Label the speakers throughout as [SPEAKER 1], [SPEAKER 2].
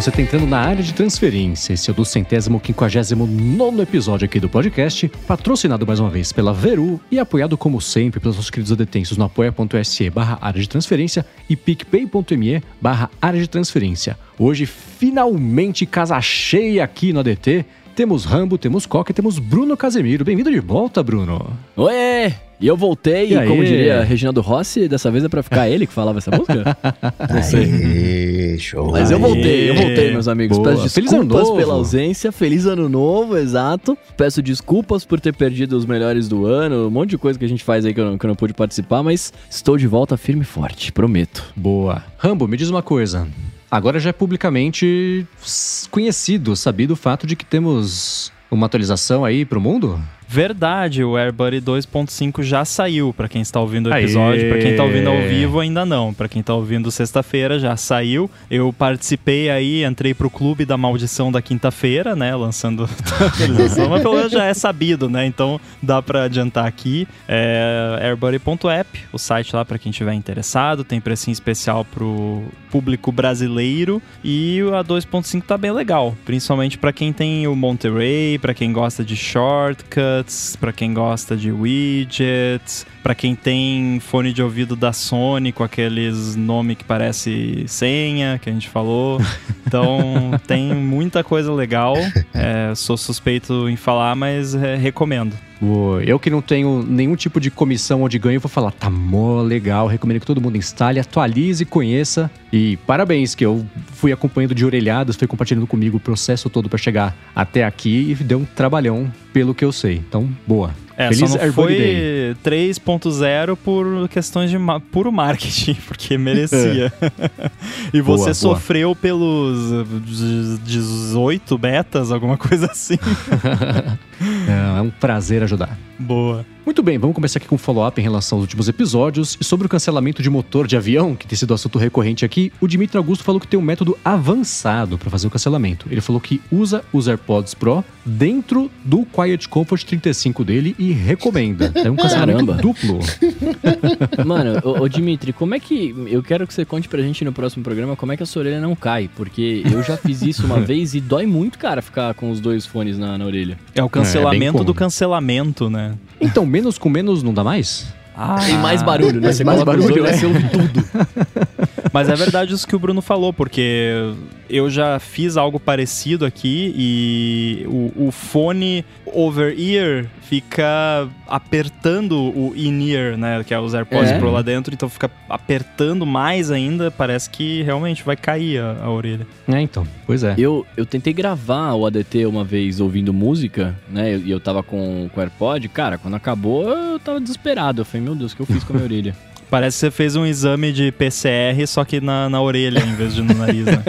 [SPEAKER 1] você está entrando na área de transferência. Esse é o do centésimo quinquagésimo nono episódio aqui do podcast, patrocinado mais uma vez pela Veru e apoiado como sempre pelos nossos queridos adetensos no apoia.se barra área de transferência e picpay.me barra área de transferência. Hoje, finalmente, casa cheia aqui no ADT. Temos Rambo, temos Coca e temos Bruno Casemiro. Bem-vindo de volta, Bruno.
[SPEAKER 2] Oi! E eu voltei, e como diria Reginaldo Rossi, dessa vez é pra ficar ele que falava essa música?
[SPEAKER 1] Não sei. show.
[SPEAKER 2] Mas eu voltei, eu voltei, meus amigos. Boa. Peço desculpas pela ausência. Feliz ano novo, exato. Peço desculpas por ter perdido os melhores do ano. Um monte de coisa que a gente faz aí que eu não, que eu não pude participar, mas estou de volta firme e forte, prometo.
[SPEAKER 1] Boa. Rambo, me diz uma coisa. Agora já é publicamente conhecido, sabido o fato de que temos uma atualização aí pro mundo?
[SPEAKER 3] Verdade, o AirBuddy 2.5 já saiu para quem está ouvindo o episódio, para quem está ouvindo ao vivo ainda não, para quem está ouvindo sexta-feira já saiu. Eu participei aí, entrei pro clube da maldição da quinta-feira, né, lançando a atualização, mas pelo menos já é sabido, né? Então dá para adiantar aqui. É airbuddy.app, o site lá para quem estiver interessado, tem precinho especial pro público brasileiro e a 2.5 tá bem legal, principalmente para quem tem o Monterey, para quem gosta de shortcut widgets, para quem gosta de widgets, para quem tem fone de ouvido da Sony com aqueles nome que parece senha que a gente falou. Então tem muita coisa legal. É, sou suspeito em falar, mas é, recomendo.
[SPEAKER 1] Eu que não tenho nenhum tipo de comissão ou de ganho, vou falar, tá mó legal, recomendo que todo mundo instale, atualize, conheça. E parabéns, que eu fui acompanhando de orelhadas, foi compartilhando comigo o processo todo para chegar até aqui e deu um trabalhão, pelo que eu sei. Então, boa.
[SPEAKER 3] É, Feliz só não foi 3.0 por questões de ma puro marketing, porque merecia. e você boa, sofreu pelos 18 betas, alguma coisa assim.
[SPEAKER 1] é, é um prazer ajudar.
[SPEAKER 3] Boa.
[SPEAKER 1] Muito bem, vamos começar aqui com um follow-up em relação aos últimos episódios. E sobre o cancelamento de motor de avião, que tem sido assunto recorrente aqui, o Dimitri Augusto falou que tem um método avançado para fazer o cancelamento. Ele falou que usa os AirPods Pro dentro do Quiet Comfort 35 dele e recomenda. É um cancelamento Caramba. duplo.
[SPEAKER 2] Mano, ô, ô, Dimitri, como é que. Eu quero que você conte pra gente no próximo programa como é que a sua orelha não cai. Porque eu já fiz isso uma vez e dói muito, cara, ficar com os dois fones na, na orelha.
[SPEAKER 3] É o cancelamento é do cancelamento, né?
[SPEAKER 1] Então, menos com menos não dá mais?
[SPEAKER 2] Ah, Tem mais barulho, né? Você mais barulho, né? você ouve tudo.
[SPEAKER 3] Mas é verdade isso que o Bruno falou, porque eu já fiz algo parecido aqui e o, o fone over-ear fica apertando o in-ear, né? Que é os AirPods é. Pro lá dentro, então fica apertando mais ainda. Parece que realmente vai cair a, a, orelha.
[SPEAKER 1] É, então. Pois é.
[SPEAKER 2] Eu, eu tentei gravar o ADT uma vez ouvindo música, né? E eu, eu tava com o AirPod. Cara, quando acabou, eu tava desesperado. Eu falei, meu Deus, o que eu fiz com a minha orelha?
[SPEAKER 3] Parece que você fez um exame de PCR, só que na, na orelha em vez de no nariz, né?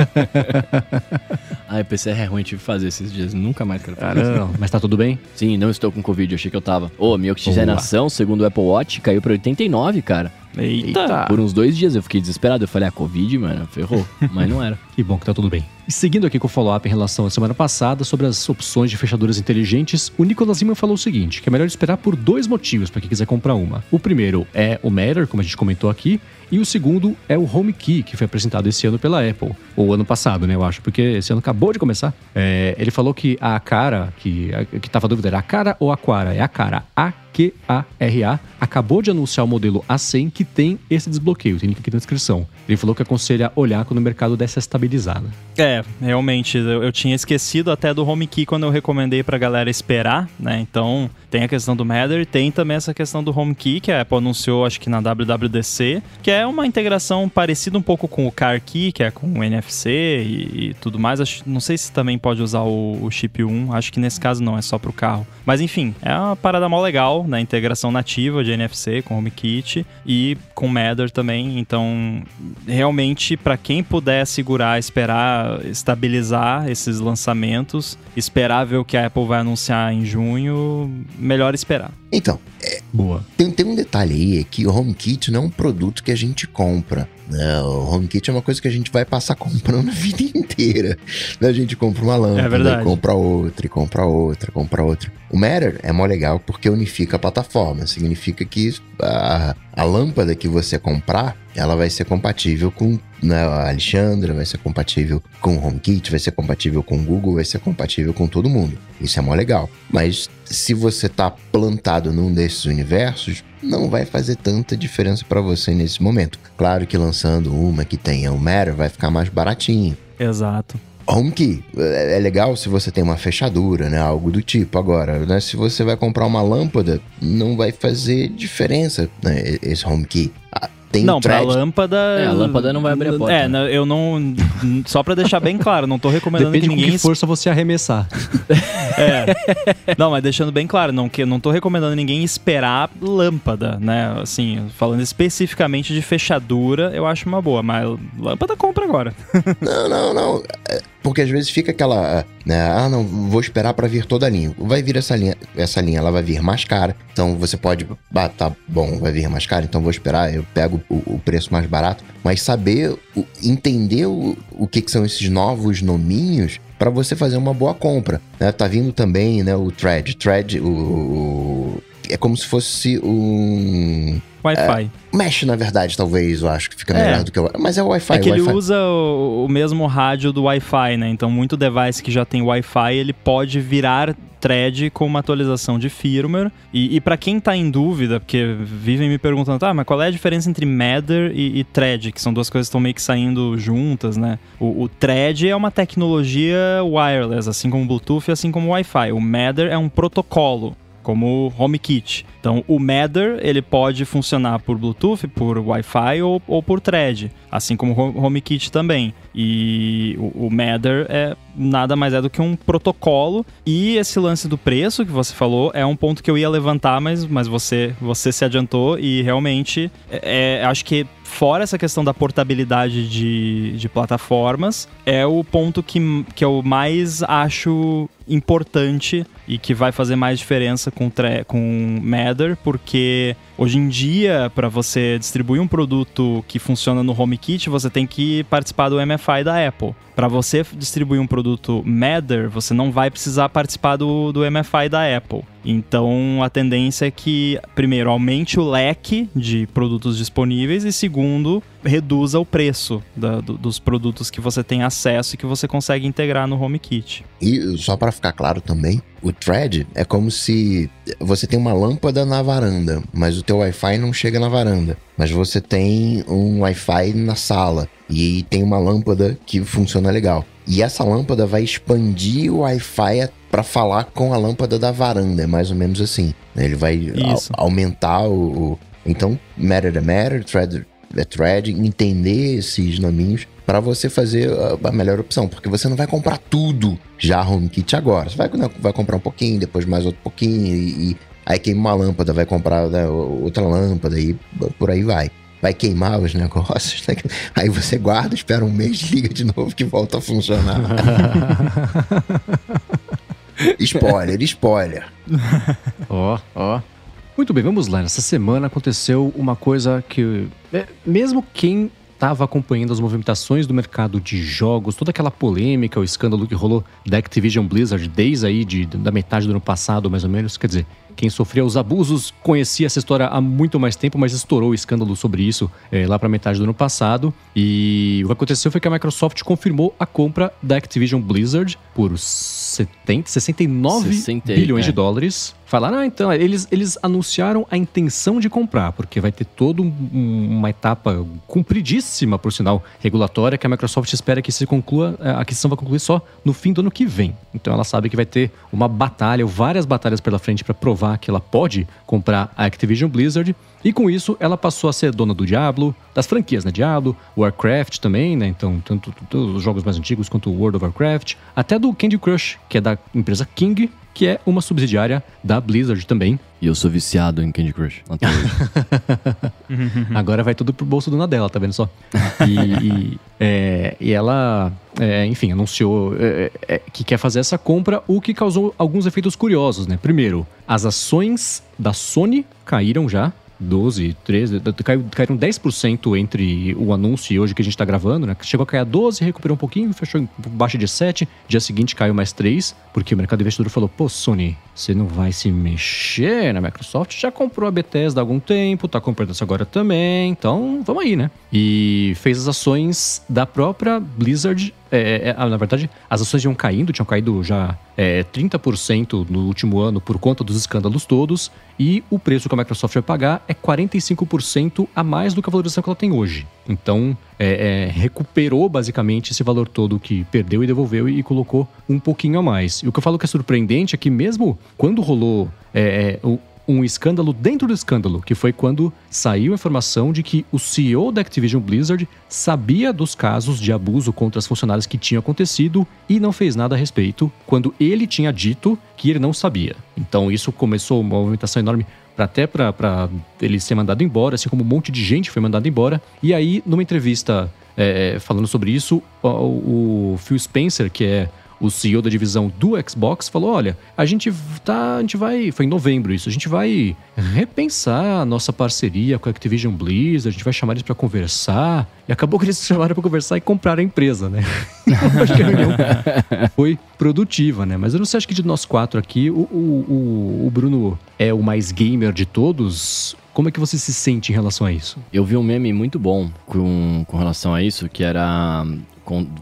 [SPEAKER 2] ah, PCR é ruim, tive que fazer esses dias. Nunca mais quero fazer.
[SPEAKER 1] Ah, não. Mas tá tudo bem?
[SPEAKER 2] Sim, não estou com Covid, achei que eu tava. Ô, oh, minha oxigenação, segundo o Apple Watch, caiu pra 89, cara.
[SPEAKER 3] Eita. Eita.
[SPEAKER 2] Por uns dois dias eu fiquei desesperado. Eu falei, ah, Covid, mano, ferrou. Mas não era.
[SPEAKER 1] que bom que tá tudo bem. E seguindo aqui com o follow-up em relação à semana passada sobre as opções de fechaduras inteligentes, o Nicolas Lima falou o seguinte: que é melhor esperar por dois motivos para quem quiser comprar uma. O primeiro é o Matter, como a gente comentou aqui, e o segundo é o HomeKey, que foi apresentado esse ano pela Apple. Ou ano passado, né, eu acho, porque esse ano acabou de começar. É, ele falou que a cara, que, que tava dúvida, era a cara ou a Quara? É a cara. A QARA acabou de anunciar o modelo A100 que tem esse desbloqueio, tem link aqui na descrição. Ele falou que aconselha olhar quando o mercado desse estabilizada.
[SPEAKER 3] É, realmente, eu, eu, tinha esquecido até do HomeKey quando eu recomendei pra galera esperar, né? Então, tem a questão do Matter, tem também essa questão do HomeKey, que a Apple anunciou, acho que na WWDC, que é uma integração parecida um pouco com o Car Key, que é com o NFC e, e tudo mais. Acho, não sei se também pode usar o, o chip 1, acho que nesse caso não, é só pro carro. Mas enfim, é uma parada mó legal, né? Integração nativa de NFC com HomeKit e com Matter também. Então, realmente, para quem puder segurar, esperar estabilizar esses lançamentos, esperar ver o que a Apple vai anunciar em junho, melhor esperar.
[SPEAKER 4] Então, é,
[SPEAKER 1] Boa.
[SPEAKER 4] Tem, tem um detalhe aí, é que o HomeKit não é um produto que a gente compra. Né? O HomeKit é uma coisa que a gente vai passar comprando a vida inteira. A gente compra uma lâmpada, é compra outra, e compra outra, compra outra. O Matter é mó legal porque unifica a plataforma. Significa que a, a lâmpada que você comprar, ela vai ser compatível com né, a Alexandra, vai ser compatível com o HomeKit, vai ser compatível com o Google, vai ser compatível com todo mundo. Isso é mó legal. Mas se você tá plantado num desses universos, não vai fazer tanta diferença para você nesse momento. Claro que lançando uma que tenha o Matter vai ficar mais baratinho.
[SPEAKER 3] Exato.
[SPEAKER 4] HomeKey é, é legal se você tem uma fechadura, né? Algo do tipo. Agora, né? Se você vai comprar uma lâmpada, não vai fazer diferença né? esse HomeKey.
[SPEAKER 3] Tem não, thread. pra lâmpada.
[SPEAKER 2] É, a lâmpada não vai abrir a porta.
[SPEAKER 3] É, né? eu não. Só pra deixar bem claro, não tô recomendando
[SPEAKER 1] Depende
[SPEAKER 3] que ninguém.
[SPEAKER 1] Com que força você arremessar.
[SPEAKER 3] é. Não, mas deixando bem claro, não, que não tô recomendando ninguém esperar lâmpada, né? Assim, falando especificamente de fechadura, eu acho uma boa, mas lâmpada compra agora.
[SPEAKER 4] não, não, não. É, porque às vezes fica aquela, né, ah, não, vou esperar para vir toda a linha. Vai vir essa linha, essa linha ela vai vir mais cara. Então você pode, ah, tá bom, vai vir mais cara, então vou esperar, eu pego o, o preço mais barato. Mas saber, o, entender o, o que, que são esses novos nominhos para você fazer uma boa compra. Né? Tá vindo também, né, o Thread. Thread, o, o é como se fosse um
[SPEAKER 3] Wi-Fi.
[SPEAKER 4] É, mesh, na verdade, talvez, eu acho que fica melhor é. do que o Mas é o Wi-Fi.
[SPEAKER 3] É que
[SPEAKER 4] ele
[SPEAKER 3] usa o, o, mesmo rádio do Wi-Fi, né? Então, muito device que já tem Wi-Fi, ele pode virar thread com uma atualização de firmware. E, e para quem tá em dúvida, porque vivem me perguntando, ah, mas qual é a diferença entre Matter e, e thread, que são duas coisas que estão meio que saindo juntas, né? O, o thread é uma tecnologia wireless, assim como o Bluetooth e assim como o Wi-Fi. O Matter é um protocolo como HomeKit. Então, o Matter ele pode funcionar por Bluetooth, por Wi-Fi ou, ou por Thread, assim como o HomeKit também. E o, o Matter é nada mais é do que um protocolo. E esse lance do preço que você falou é um ponto que eu ia levantar, mas, mas você, você se adiantou e realmente é, é acho que fora essa questão da portabilidade de, de plataformas, é o ponto que, que eu mais acho importante e que vai fazer mais diferença com, com Matter, porque hoje em dia, para você distribuir um produto que funciona no HomeKit, você tem que participar do MFI da Apple. Para você distribuir um produto Matter, você não vai precisar participar do, do MFI da Apple. Então a tendência é que, primeiro, aumente o leque de produtos disponíveis e, segundo, reduza o preço da, do, dos produtos que você tem acesso e que você consegue integrar no HomeKit.
[SPEAKER 4] E só para ficar claro também, o thread é como se você tem uma lâmpada na varanda, mas o teu Wi-Fi não chega na varanda. Mas você tem um Wi-Fi na sala e tem uma lâmpada que funciona legal. E essa lâmpada vai expandir o Wi-Fi para falar com a lâmpada da varanda, é mais ou menos assim. Ele vai aumentar o, o, Então, matter é matter, thread thread, entender esses nominhos para você fazer a melhor opção, porque você não vai comprar tudo já HomeKit agora. Você vai, né, vai comprar um pouquinho, depois mais outro pouquinho, e, e aí queima uma lâmpada, vai comprar né, outra lâmpada e por aí vai. Vai queimar os negócios, né? aí você guarda, espera um mês, liga de novo que volta a funcionar. spoiler, spoiler.
[SPEAKER 1] Ó, ó. oh, oh. Muito bem, vamos lá. Nessa semana aconteceu uma coisa que, é, mesmo quem estava acompanhando as movimentações do mercado de jogos, toda aquela polêmica, o escândalo que rolou da Activision Blizzard desde aí de, da metade do ano passado, mais ou menos. Quer dizer, quem sofria os abusos conhecia essa história há muito mais tempo, mas estourou o escândalo sobre isso é, lá para metade do ano passado. E o que aconteceu foi que a Microsoft confirmou a compra da Activision Blizzard por 70, 69 60, bilhões é. de dólares. Falaram, ah, então, eles, eles anunciaram a intenção de comprar, porque vai ter toda um, uma etapa compridíssima, por sinal, regulatória, que a Microsoft espera que se conclua, a aquisição vai concluir só no fim do ano que vem. Então ela sabe que vai ter uma batalha, ou várias batalhas pela frente para provar que ela pode comprar a Activision Blizzard. E com isso, ela passou a ser dona do Diablo, das franquias, né? Diablo, Warcraft também, né? Então, tanto, tanto os jogos mais antigos quanto o World of Warcraft, até do Candy Crush, que é da empresa King, que é uma subsidiária da Blizzard também.
[SPEAKER 2] E eu sou viciado em Candy Crush.
[SPEAKER 1] Agora vai tudo pro bolso do Nadella, tá vendo só? E, e, é, e ela, é, enfim, anunciou é, é, que quer fazer essa compra, o que causou alguns efeitos curiosos, né? Primeiro, as ações da Sony caíram já 12, 13, caiu, caíram 10% entre o anúncio e hoje que a gente está gravando, né? Chegou a cair a 12, recuperou um pouquinho, fechou em baixa de 7. Dia seguinte caiu mais 3, porque o mercado investidor falou: pô, Sony, você não vai se mexer na Microsoft? Já comprou a Bethesda há algum tempo, tá comprando essa agora também, então vamos aí, né? E fez as ações da própria Blizzard é, é, é, na verdade, as ações iam caindo, tinham caído já é, 30% no último ano por conta dos escândalos todos, e o preço que a Microsoft vai pagar é 45% a mais do que a valorização que ela tem hoje. Então, é, é, recuperou basicamente esse valor todo que perdeu e devolveu e, e, colocou um pouquinho a mais. E o que eu falo que é surpreendente é que, mesmo quando rolou o, um escândalo dentro do escândalo, que foi quando saiu a informação de que o CEO da Activision Blizzard sabia dos casos de abuso contra as funcionárias que tinham acontecido e não fez nada a respeito, quando ele tinha dito que ele não sabia. Então isso começou uma movimentação enorme até para ele ser mandado embora, assim como um monte de gente foi mandado embora. E aí, numa entrevista é, falando sobre isso, o, o Phil Spencer, que é o CEO da divisão do Xbox falou: olha, a gente tá. A gente vai. Foi em novembro isso, a gente vai repensar a nossa parceria com a Activision Blizzard, a gente vai chamar eles para conversar. E acabou que eles chamaram para conversar e compraram a empresa, né? acho que a reunião foi produtiva, né? Mas eu não sei, acho que de nós quatro aqui, o, o, o Bruno é o mais gamer de todos. Como é que você se sente em relação a isso?
[SPEAKER 2] Eu vi um meme muito bom com, com relação a isso, que era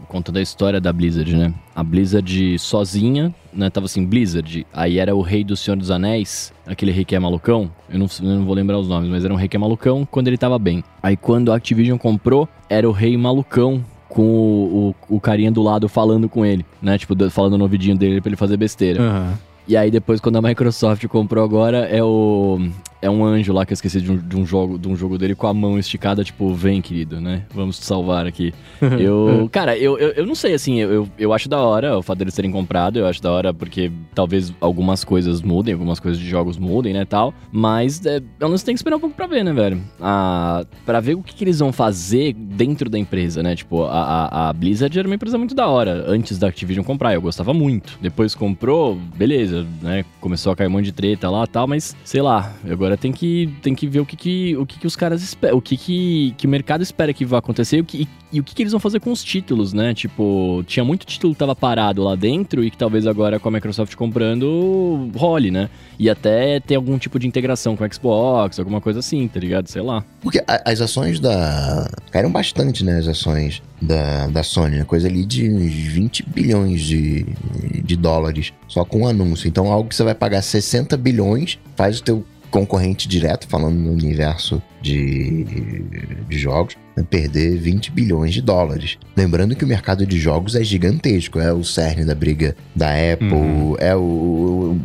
[SPEAKER 2] contando a história da Blizzard, né? A Blizzard sozinha, né? Tava assim, Blizzard. Aí era o rei do Senhor dos Anéis, aquele rei que é malucão. Eu não, eu não vou lembrar os nomes, mas era um rei que é malucão quando ele tava bem. Aí quando a Activision comprou, era o rei malucão com o, o, o, carinha do lado falando com ele, né? Tipo, falando no ouvidinho dele pra ele fazer besteira. Uhum. E aí depois, quando a Microsoft comprou agora, é o é um anjo lá que eu esqueci de um, de um, jogo, de um jogo dele com a mão esticada, tipo, vem, querido, né? Vamos te salvar aqui. eu, cara, eu, eu, eu, não sei, assim, eu, eu acho da hora o fato deles terem comprado, eu acho da hora porque talvez algumas coisas mudem, algumas coisas de jogos mudem, né, tal, mas é, pelo menos tem que esperar um pouco pra ver, né, velho? Ah, pra ver o que, que eles vão fazer dentro da empresa, né? Tipo, a, a, a Blizzard era uma empresa muito da hora, antes da Activision comprar, eu gostava muito. Depois comprou, beleza, né? Começou a cair um monte de treta lá tal, mas, sei lá, eu agora tem que, tem que ver o que, que, o que, que os caras esperam, o que, que, que o mercado espera que vai acontecer e o que, e, e o que, que eles vão fazer com os títulos, né? Tipo, tinha muito título que tava parado lá dentro e que talvez agora com a Microsoft comprando role, né? E até ter algum tipo de integração com o Xbox, alguma coisa assim, tá ligado? Sei lá.
[SPEAKER 4] Porque as ações da. caíram bastante, né? As ações da, da Sony, né? coisa ali de uns 20 bilhões de, de dólares só com o anúncio. Então, algo que você vai pagar 60 bilhões faz o teu concorrente direto, falando no universo de, de jogos, perder 20 bilhões de dólares. Lembrando que o mercado de jogos é gigantesco, é o cerne da briga da Apple, uhum. é o,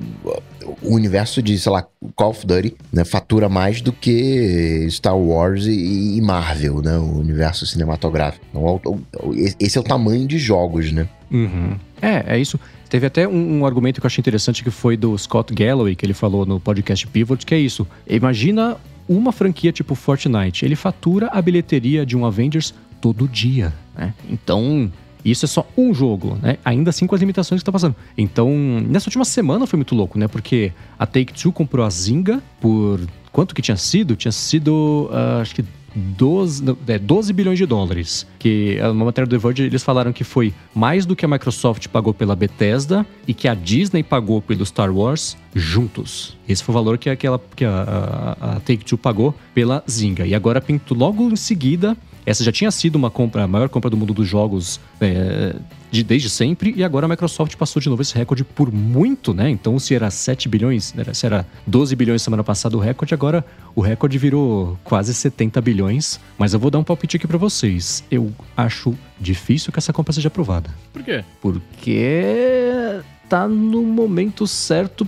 [SPEAKER 4] o, universo de, sei lá, Call of Duty, né, fatura mais do que Star Wars e, e Marvel, né, o universo cinematográfico. Então, esse é o tamanho de jogos, né?
[SPEAKER 1] Uhum. É, é isso. Teve até um, um, argumento que eu achei interessante que foi do Scott Galloway, que ele falou no podcast Pivot, que é isso. Imagina uma franquia tipo Fortnite. Ele fatura a bilheteria de um Avengers todo dia, né? Então, isso é só um jogo, né? Ainda assim com as limitações que tá passando. Então, nessa última semana foi muito louco, né? Porque a Take-Two comprou a Zynga por... Quanto que tinha sido? Tinha sido, uh, acho que 12, é, 12 bilhões de dólares. Que é uma matéria do The Verge, eles falaram que foi mais do que a Microsoft pagou pela Bethesda e que a Disney pagou pelo Star Wars juntos. Esse foi o valor que, aquela, que a, a, a Take-Two pagou pela Zynga. E agora, logo em seguida, essa já tinha sido uma compra, a maior compra do mundo dos jogos é, de, desde sempre, e agora a Microsoft passou de novo esse recorde por muito, né? Então, se era 7 bilhões, se era 12 bilhões semana passada o recorde, agora o recorde virou quase 70 bilhões. Mas eu vou dar um palpite aqui para vocês. Eu acho difícil que essa compra seja aprovada.
[SPEAKER 2] Por quê?
[SPEAKER 1] Porque tá no momento certo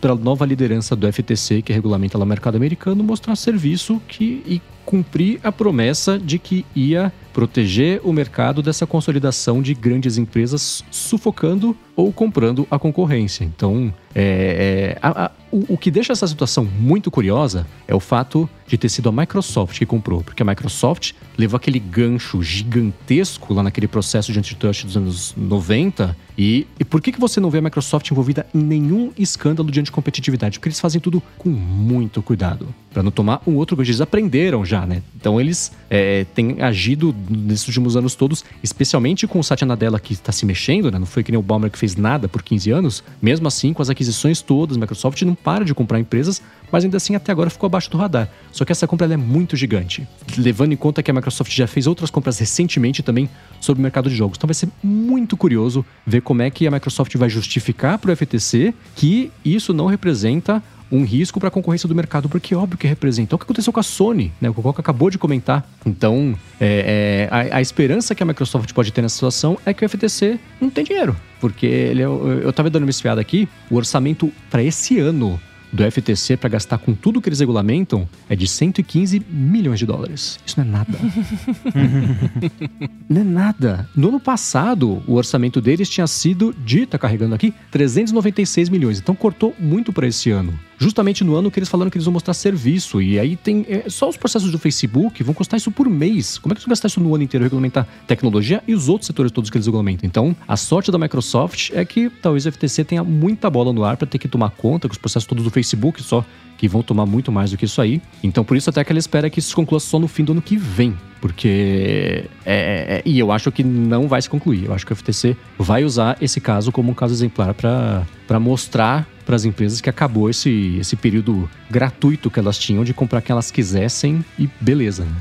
[SPEAKER 1] para a nova liderança do FTC, que regulamenta lá o mercado americano, mostrar serviço que, e cumprir a promessa de que ia proteger o mercado dessa consolidação de grandes empresas sufocando ou comprando a concorrência. Então, é, é, a, a, o, o, que deixa essa situação muito curiosa é o fato de ter sido a Microsoft que comprou, porque a Microsoft levou aquele gancho gigantesco lá naquele processo de antitrust dos anos 90. E, e por que, que você não vê a Microsoft envolvida em nenhum escândalo de anticompetitividade? Porque eles fazem tudo com muito cuidado, para não tomar um outro gancho. Eles aprenderam já, né? Então eles é, têm agido nesses últimos anos todos, especialmente com o Satya Nadella que está se mexendo, né? Não foi que nem o Balmer que fez nada por 15 anos. Mesmo assim, com as aquisições todas, Microsoft não para de comprar empresas, mas ainda assim até agora ficou abaixo do radar. Só que essa compra é muito gigante, levando em conta que a Microsoft já fez outras compras recentemente também sobre o mercado de jogos. Então vai ser muito curioso ver como é que a Microsoft vai justificar para o FTC que isso não representa um risco para a concorrência do mercado, porque é óbvio que representa. É o que aconteceu com a Sony, né? O Coca acabou de comentar. Então, é, é, a, a, esperança que a Microsoft pode ter nessa situação é que o FTC não tem dinheiro. Porque ele, eu, eu tava dando uma espiada aqui, o orçamento para esse ano do FTC para gastar com tudo que eles regulamentam é de 115 milhões de dólares. Isso não é nada. não é nada. No ano passado, o orçamento deles tinha sido de, tá carregando aqui, 396 milhões. Então cortou muito para esse ano justamente no ano que eles falaram que eles vão mostrar serviço. E aí tem. É, só os processos do Facebook vão custar isso por mês. Como é que eles vão gastar isso no ano inteiro? Regulamentar tecnologia e os outros setores todos que eles regulamentam. Então, a sorte da Microsoft é que talvez o FTC tenha muita bola no ar para ter que tomar conta com os processos todos do Facebook só que vão tomar muito mais do que isso aí. Então, por isso, até que ela espera que isso se conclua só no fim do ano que vem. Porque. É, é, é e eu acho que não vai se concluir. Eu acho que o FTC vai usar esse caso como um caso exemplar para mostrar para as empresas que acabou esse, esse período gratuito que elas tinham de comprar quem elas quisessem e beleza. Né?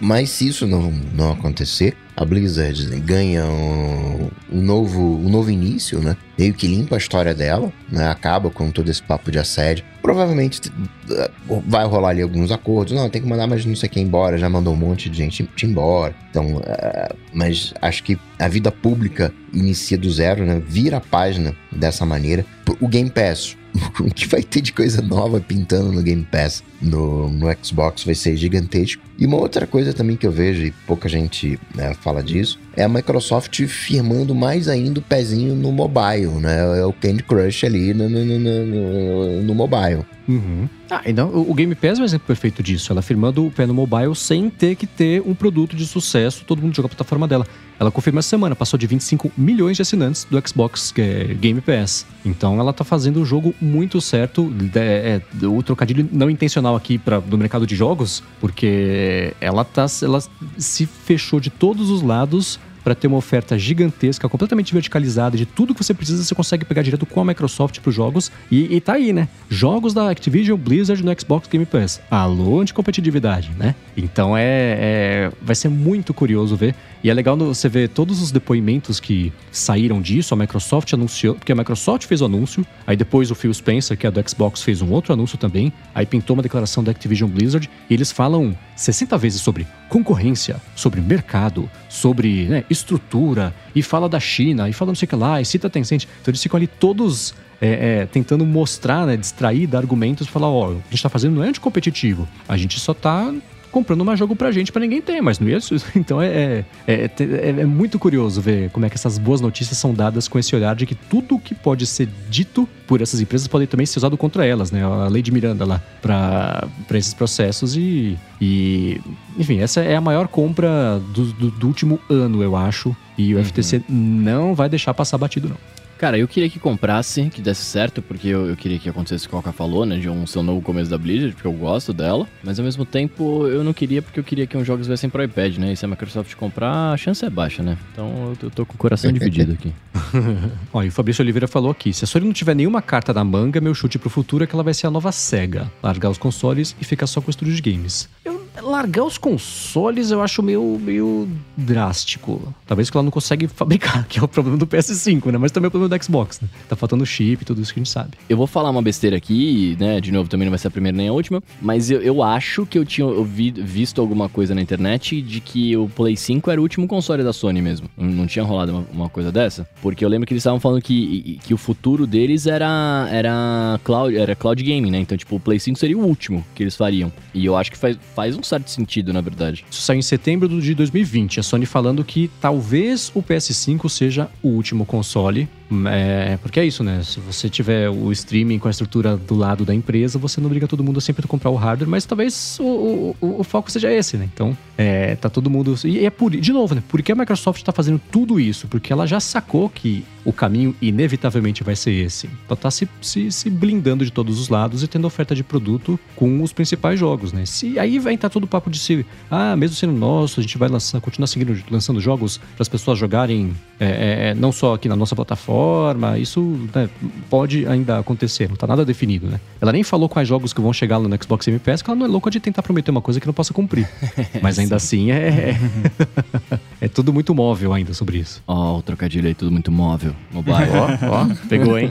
[SPEAKER 4] Mas se isso não, não acontecer, a Blizzard ganha um, um, novo, um novo início, né? Meio que limpa a história dela, né? Acaba com todo esse papo de assédio. Provavelmente vai rolar ali alguns acordos. Não, tem que mandar mais não sei quem embora. Já mandou um monte de gente embora. Então, uh, mas acho que a vida pública inicia do zero, né? Vira a página dessa maneira. O Game Pass, o que vai ter de coisa nova pintando no Game Pass no, no Xbox vai ser gigantesco. E uma outra coisa também que eu vejo, e pouca gente né, fala disso, é a Microsoft firmando mais ainda o pezinho no mobile, né? É o Candy Crush ali no, no, no, no mobile.
[SPEAKER 1] Uhum. Ah, então o Game Pass é um exemplo perfeito disso. Ela firmando o pé no mobile sem ter que ter um produto de sucesso, todo mundo joga a plataforma dela. Ela confirma essa semana, passou de 25 milhões de assinantes do Xbox é Game Pass. Então ela tá fazendo o jogo muito certo. É, é, o trocadilho não intencional aqui para do mercado de jogos, porque ela tá ela se fechou de todos os lados para ter uma oferta gigantesca, completamente verticalizada de tudo que você precisa, você consegue pegar direto com a Microsoft para os jogos. E, e tá aí, né? Jogos da Activision Blizzard no Xbox Game Pass. Alô, de competitividade, né? Então é, é, vai ser muito curioso ver. E é legal você ver todos os depoimentos que saíram disso. A Microsoft anunciou, porque a Microsoft fez o anúncio, aí depois o Phil Spencer, que é do Xbox, fez um outro anúncio também, aí pintou uma declaração da Activision Blizzard, e eles falam 60 vezes sobre concorrência, sobre mercado, sobre né, estrutura, e fala da China, e fala não sei o que lá, e cita Tencent. Então eles ficam ali todos é, é, tentando mostrar, né, distrair, dar argumentos, falar, ó, oh, a gente está fazendo não é anticompetitivo, a gente só está comprando mais jogo pra gente, pra ninguém ter, mas não é isso. Então é, é, é, é, muito curioso ver como é que essas boas notícias são dadas com esse olhar de que tudo que pode ser dito por essas empresas pode também ser usado contra elas, né? A lei de Miranda lá, pra, pra esses processos e, e. Enfim, essa é a maior compra do, do, do último ano, eu acho. E o uhum. FTC não vai deixar passar batido, não.
[SPEAKER 2] Cara, eu queria que comprasse, que desse certo, porque eu, eu queria que acontecesse o que o Coca falou, né? De um seu novo começo da Blizzard, porque eu gosto dela. Mas ao mesmo tempo, eu não queria, porque eu queria que os jogos viessem pro iPad, né? E se a Microsoft comprar, a chance é baixa, né? Então eu tô com o coração dividido aqui.
[SPEAKER 1] Ó, e o Fabrício Oliveira falou aqui: se a Sony não tiver nenhuma carta na manga, meu chute pro futuro é que ela vai ser a nova SEGA. Largar os consoles e ficar só com o estúdio de games. Eu largar os consoles eu acho meio, meio drástico. Talvez que ela não consegue fabricar, que é o problema do PS5, né? Mas também é o problema do Xbox, né? Tá faltando chip e tudo isso que a gente sabe.
[SPEAKER 2] Eu vou falar uma besteira aqui, né? De novo, também não vai ser a primeira nem a última. Mas eu, eu acho que eu tinha ouvido, visto alguma coisa na internet de que o Play 5 era o último console da Sony mesmo. Não tinha rolado uma, uma coisa dessa? Porque eu lembro que eles estavam falando que, que o futuro deles era, era, cloud, era cloud gaming, né? Então, tipo, o Play 5 seria o último que eles fariam. E eu acho que faz, faz certo sentido, na verdade.
[SPEAKER 1] Isso saiu em setembro de 2020. A Sony falando que talvez o PS5 seja o último console é, porque é isso, né? Se você tiver o streaming com a estrutura do lado da empresa, você não obriga todo mundo a sempre comprar o hardware, mas talvez o, o, o foco seja esse, né? Então, é, tá todo mundo. E é por. De novo, né? Por que a Microsoft tá fazendo tudo isso? Porque ela já sacou que o caminho inevitavelmente vai ser esse. Ela tá se, se, se blindando de todos os lados e tendo oferta de produto com os principais jogos, né? Se, aí vai entrar todo o papo de se. Ah, mesmo sendo nosso, a gente vai lançar, continuar seguindo, lançando jogos para as pessoas jogarem é, é, não só aqui na nossa plataforma forma, isso né, pode ainda acontecer, não tá nada definido, né? Ela nem falou quais jogos que vão chegar no Xbox Game Pass, que ela não é louca de tentar prometer uma coisa que não possa cumprir. Mas ainda assim é. é tudo muito móvel ainda sobre isso.
[SPEAKER 2] Ó, oh, o trocadilho aí, tudo muito móvel. Mobile.
[SPEAKER 1] Ó, ó, pegou, hein?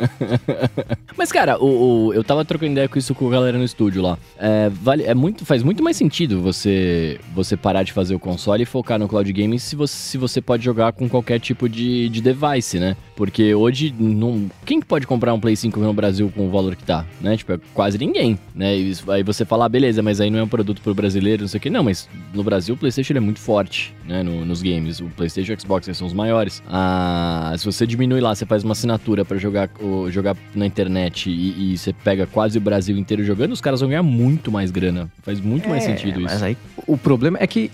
[SPEAKER 2] Mas, cara, o, o, eu tava trocando ideia com isso com a galera no estúdio lá. É, vale, é muito, faz muito mais sentido você, você parar de fazer o console e focar no cloud gaming se você, se você pode jogar com qualquer tipo de, de device, né? Porque hoje, não, quem pode comprar um Play 5 no Brasil com o valor que tá, né? Tipo, é quase ninguém, né? E aí você fala, ah, beleza, mas aí não é um produto pro brasileiro, não sei o que. Não, mas no Brasil o PlayStation é muito forte, né? No, nos games. O PlayStation e o Xbox são os maiores. Ah, se você diminui lá, você faz uma assinatura para jogar, jogar na internet e, e, você pega quase o Brasil inteiro jogando, os caras vão ganhar muito mais grana. Faz muito é, mais sentido isso.
[SPEAKER 1] Mas aí o problema é que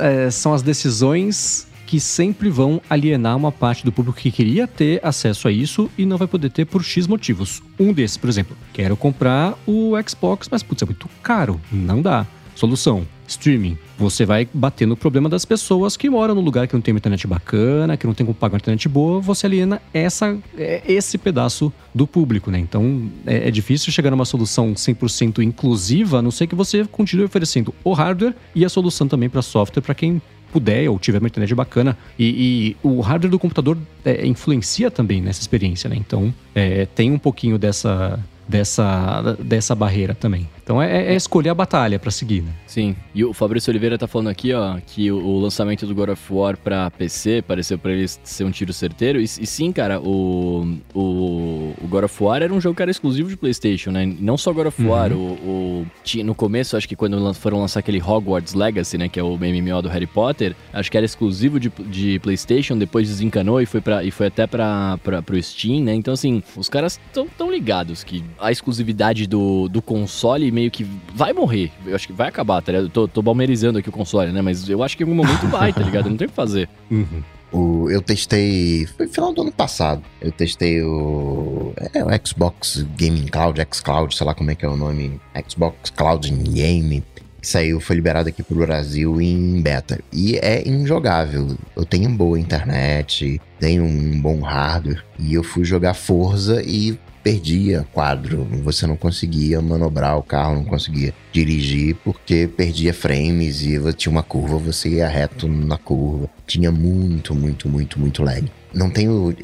[SPEAKER 1] é, são as decisões que sempre vão alienar uma parte do público que queria ter acesso a isso e não vai poder ter por X motivos. Um desses, por exemplo, quero comprar o Xbox, mas putz, é muito caro, não dá. Solução: streaming. Você vai bater no problema das pessoas que moram num lugar que não tem uma internet bacana, que não tem como pagar uma internet boa, você aliena essa, é, esse pedaço do público, né? Então é, é difícil chegar numa solução 100% inclusiva, a não ser que você continue oferecendo o hardware e a solução também para software para quem puder ou tiver uma internet bacana. E, e o hardware do computador é, influencia também nessa experiência, né? Então é, tem um pouquinho dessa, dessa, dessa barreira também. Então é, é escolher a batalha para seguir, né?
[SPEAKER 2] Sim. E o Fabrício Oliveira tá falando aqui, ó, que o, o lançamento do God of War pra PC pareceu para ele ser um tiro certeiro. E, e, sim, cara, o, o, o God of War era um jogo que era exclusivo de PlayStation, né? Não só God of War, uhum. o, o, no começo, acho que quando foram lançar aquele Hogwarts Legacy, né, que é o MMO do Harry Potter, acho que era exclusivo de, de PlayStation, depois desencanou e foi, pra, e foi até pra, pro Steam, né? Então, assim, os caras estão tão ligados que a exclusividade do, do console meio que vai morrer. Eu acho que vai acabar, tá ligado? Eu tô, tô balmerizando aqui o console, né? Mas eu acho que em algum momento vai, tá ligado? Não tem o que fazer.
[SPEAKER 4] Uhum. O, eu testei. Foi no final do ano passado. Eu testei o. É o Xbox Gaming Cloud, xCloud, sei lá como é que é o nome. Xbox Cloud Game. Saiu, foi liberado aqui pro Brasil em beta. E é injogável. Eu tenho boa internet, tenho um bom hardware. E eu fui jogar Forza e perdia quadro, você não conseguia manobrar o carro, não conseguia dirigir porque perdia frames e tinha uma curva, você ia reto na curva. Tinha muito, muito, muito, muito lag. Não tenho,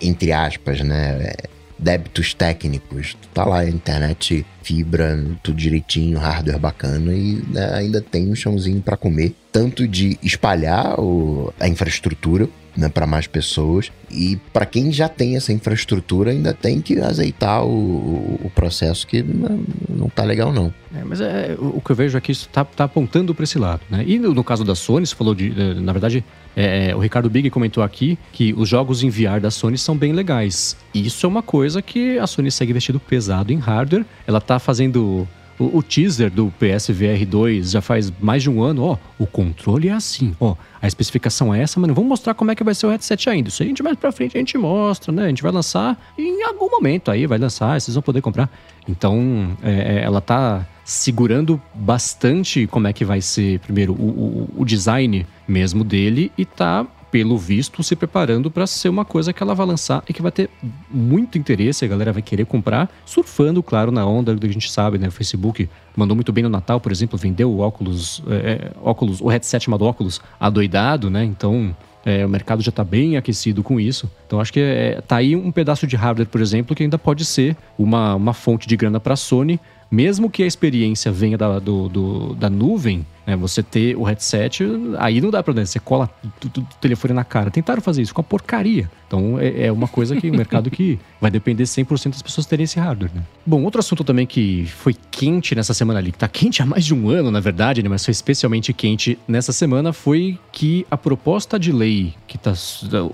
[SPEAKER 4] entre aspas, né? débitos técnicos. Tá lá, internet, fibra, tudo direitinho, hardware bacana e né, ainda tem um chãozinho para comer. Tanto de espalhar o, a infraestrutura né, para mais pessoas. E para quem já tem essa infraestrutura, ainda tem que azeitar o, o processo que não, não tá legal, não.
[SPEAKER 1] É, mas é, o, que eu vejo aqui está tá apontando para esse lado. Né? E no, no, caso da Sony, você falou de. Na verdade, é, é, o Ricardo Big comentou aqui que os jogos em VR da Sony são bem legais. Isso é uma coisa que a Sony segue investindo pesado em hardware. Ela tá fazendo o, o, teaser do PSVR 2 já faz mais de um ano, ó, o controle é assim, ó, a especificação é essa, mas não vamos mostrar como é que vai ser o headset ainda. Isso aí a gente mais pra frente a gente mostra, né? A gente vai lançar em algum momento aí vai lançar, vocês vão poder comprar. Então, é, é ela tá segurando bastante como é que vai ser, primeiro, o, o, o design mesmo dele e tá pelo visto, se preparando para ser uma coisa que ela vai lançar e que vai ter muito interesse, a galera vai querer comprar, surfando, claro, na onda do que a gente sabe, né? O Facebook mandou muito bem no Natal, por exemplo, vendeu o óculos, é, é óculos o headset chamado óculos adoidado, né? Então, é, o mercado já está bem aquecido com isso. Então acho que é, tá aí um pedaço de hardware, por exemplo, que ainda pode ser uma, uma fonte de grana para a Sony, mesmo que a experiência venha da, do, do, da nuvem, né? Você ter o headset, aí não dá né? Você cola o telefone na cara. Tentaram fazer isso com a porcaria. Então é, é uma coisa que o mercado que vai depender 100% das pessoas terem esse hardware, né? Bom, outro assunto também que foi quente nessa semana ali, que tá quente há mais de um ano, na verdade, né? Mas foi especialmente quente nessa semana, foi que a proposta de lei, que tá.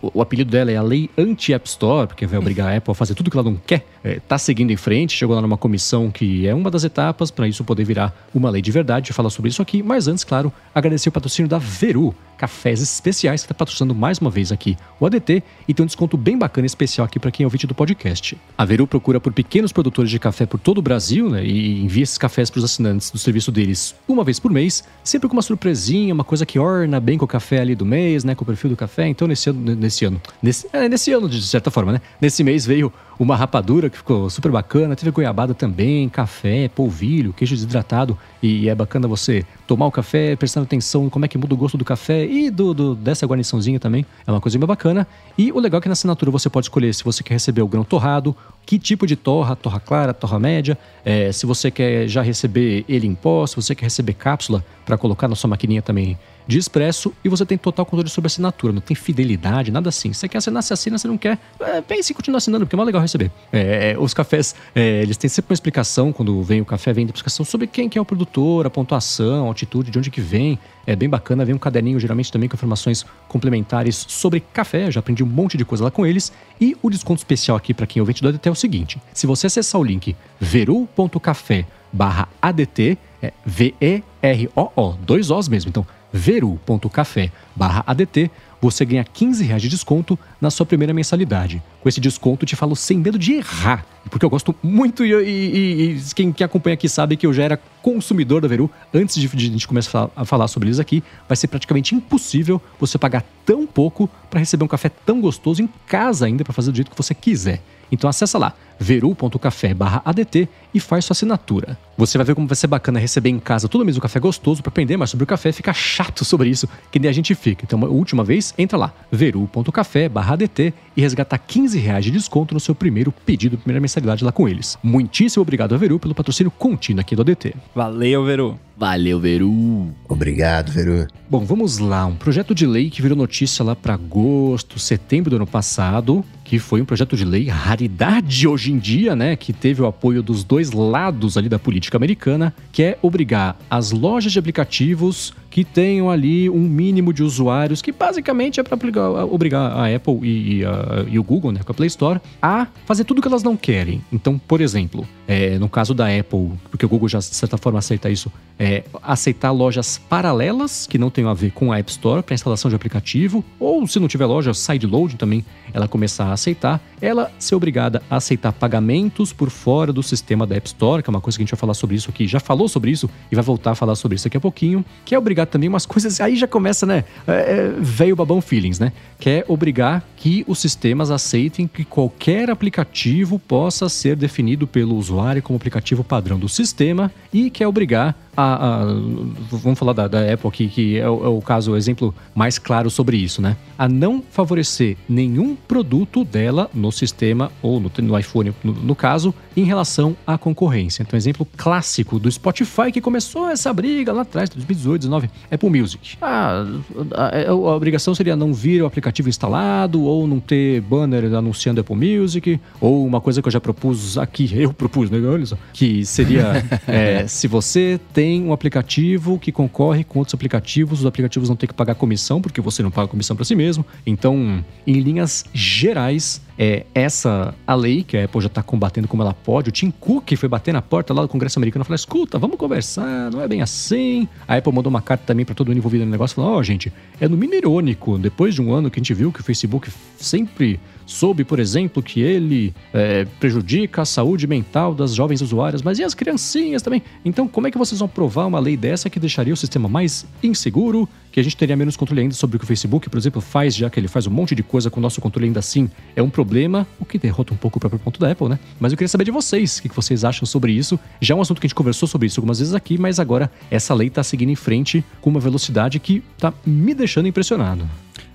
[SPEAKER 1] O apelido dela é a lei anti-App Store, porque vai obrigar a Apple a fazer tudo que ela não quer, é, tá seguindo em frente, chegou lá numa comissão que é uma das etapas para isso poder virar uma lei de verdade, falar sobre isso aqui, mas antes, claro, agradecer o patrocínio da Veru, cafés especiais que está patrocinando mais uma vez aqui o ADT e tem um desconto bem bacana especial aqui para quem é ouvinte do podcast. A Veru procura por pequenos produtores de café por todo o Brasil né, e envia esses cafés para os assinantes do serviço deles uma vez por mês, sempre com uma surpresinha, uma coisa que orna bem com o café ali do mês, né, com o perfil do café. Então nesse ano, nesse ano, nesse, é, nesse ano de certa forma, né, nesse mês veio uma rapadura que ficou super bacana, teve goiabada também, café, polvilho, queijo desidratado e é bacana você tomar o café, prestando atenção em como é que muda o gosto do café e do, do, dessa guarniçãozinha também. É uma coisa bem bacana. E o legal é que na assinatura você pode escolher se você quer receber o grão torrado, que tipo de torra, torra clara, torra média, é, se você quer já receber ele em pó, se você quer receber cápsula para colocar na sua maquininha também de expresso e você tem total controle sobre a assinatura, não tem fidelidade, nada assim. Você quer assinar, se assina, você não quer, é, pense em continuar assinando, porque é mais legal receber. É, é, os cafés, é, eles têm sempre uma explicação, quando vem o café, vem a explicação sobre quem que é o produtor, a pontuação, a altitude, de onde que vem. É bem bacana, vem um caderninho geralmente também com informações complementares sobre café, já aprendi um monte de coisa lá com eles. E o desconto especial aqui para quem é ouvinte do ADT é o seguinte, se você acessar o link veru.café barra ADT, é V-E-R-O-O, dois Os mesmo, então veru.café ADT, você ganha 15 reais de desconto na sua primeira mensalidade. Com esse desconto, te falo sem medo de errar, porque eu gosto muito e, e, e quem, quem, acompanha aqui sabe que eu já era consumidor da Veru. Antes de, de a gente começar a falar sobre eles aqui, vai ser praticamente impossível você pagar tão pouco para receber um café tão gostoso em casa ainda para fazer do jeito que você quiser. Então acessa lá veru.café/adt e faz sua assinatura. Você vai ver como vai ser bacana receber em casa todo mês um café gostoso para aprender mais sobre o café, fica chato sobre isso, que nem a gente fica. Então, uma última vez, entra lá, veru.café/adt e resgata 15 reais de desconto no seu primeiro pedido, primeira mensalidade lá com eles. Muitíssimo obrigado a Veru pelo patrocínio contínuo aqui do ADT.
[SPEAKER 3] Valeu, Veru.
[SPEAKER 2] Valeu, Veru.
[SPEAKER 4] Obrigado, Veru.
[SPEAKER 1] Bom, vamos lá. Um projeto de lei que virou notícia lá para agosto, setembro do ano passado, que foi um projeto de lei raridade hoje em dia, né? Que teve o apoio dos dois lados ali da política americana, que é obrigar as lojas de aplicativos que tenham ali um mínimo de usuários, que basicamente é para obrigar a Apple e, e, a, e, o Google, né, com a Play Store, a fazer tudo que elas não querem. Então, por exemplo, é, no caso da Apple, porque o Google já de certa forma aceita isso, é aceitar lojas paralelas que não tenham a ver com a App Store para instalação de aplicativo, ou se não tiver loja, sideload também, ela começar a aceitar, ela ser obrigada a aceitar pagamentos por fora do sistema da App Store, que é uma coisa que a gente vai falar sobre isso aqui, já falou sobre isso e vai voltar a falar sobre isso daqui a pouquinho, que é obrigar também umas coisas, aí já começa, né, é, é, veio babão feelings, né, que é obrigar que os sistemas aceitem que qualquer aplicativo possa ser definido pelo usuário como aplicativo padrão do sistema e quer obrigar a, a, vamos falar da, da, Apple aqui, que é o, é o, caso, o exemplo mais claro sobre isso, né? A não favorecer nenhum produto dela no sistema, ou no, no iPhone, no, no, caso, em relação à concorrência. Então, exemplo clássico do Spotify, que começou essa briga lá atrás, 2018, 2019, Apple Music. Ah, a, a, a obrigação seria não vir o aplicativo instalado, ou não ter banner anunciando Apple Music, ou uma coisa que eu já propus aqui, eu propus, né? Olha só, que seria é, se você tem tem um aplicativo que concorre com outros aplicativos, os aplicativos não têm que pagar comissão, porque você não paga comissão para si mesmo. Então, em linhas gerais, é essa a lei que a Apple já está combatendo como ela pode. O Tim Cook foi bater na porta lá do Congresso americano e falou: escuta, vamos conversar, não é bem assim. A Apple mandou uma carta também para todo mundo envolvido no negócio, falando: ó, oh, gente, é no mínimo irônico, depois de um ano que a gente viu que o Facebook sempre soube, por exemplo, que ele é, prejudica a saúde mental das jovens usuárias, mas e as criancinhas também? Então, como é que vocês vão provar uma lei dessa que deixaria o sistema mais inseguro, que a gente teria menos controle ainda sobre o que o Facebook, por exemplo, faz, já que ele faz um monte de coisa com o nosso controle ainda assim, é um problema, o que derrota um pouco o próprio ponto da Apple, né? Mas eu queria saber de vocês, o que vocês acham sobre isso. Já é um assunto que a gente conversou sobre isso algumas vezes aqui, mas agora essa lei está seguindo em frente com uma velocidade que está me deixando impressionado.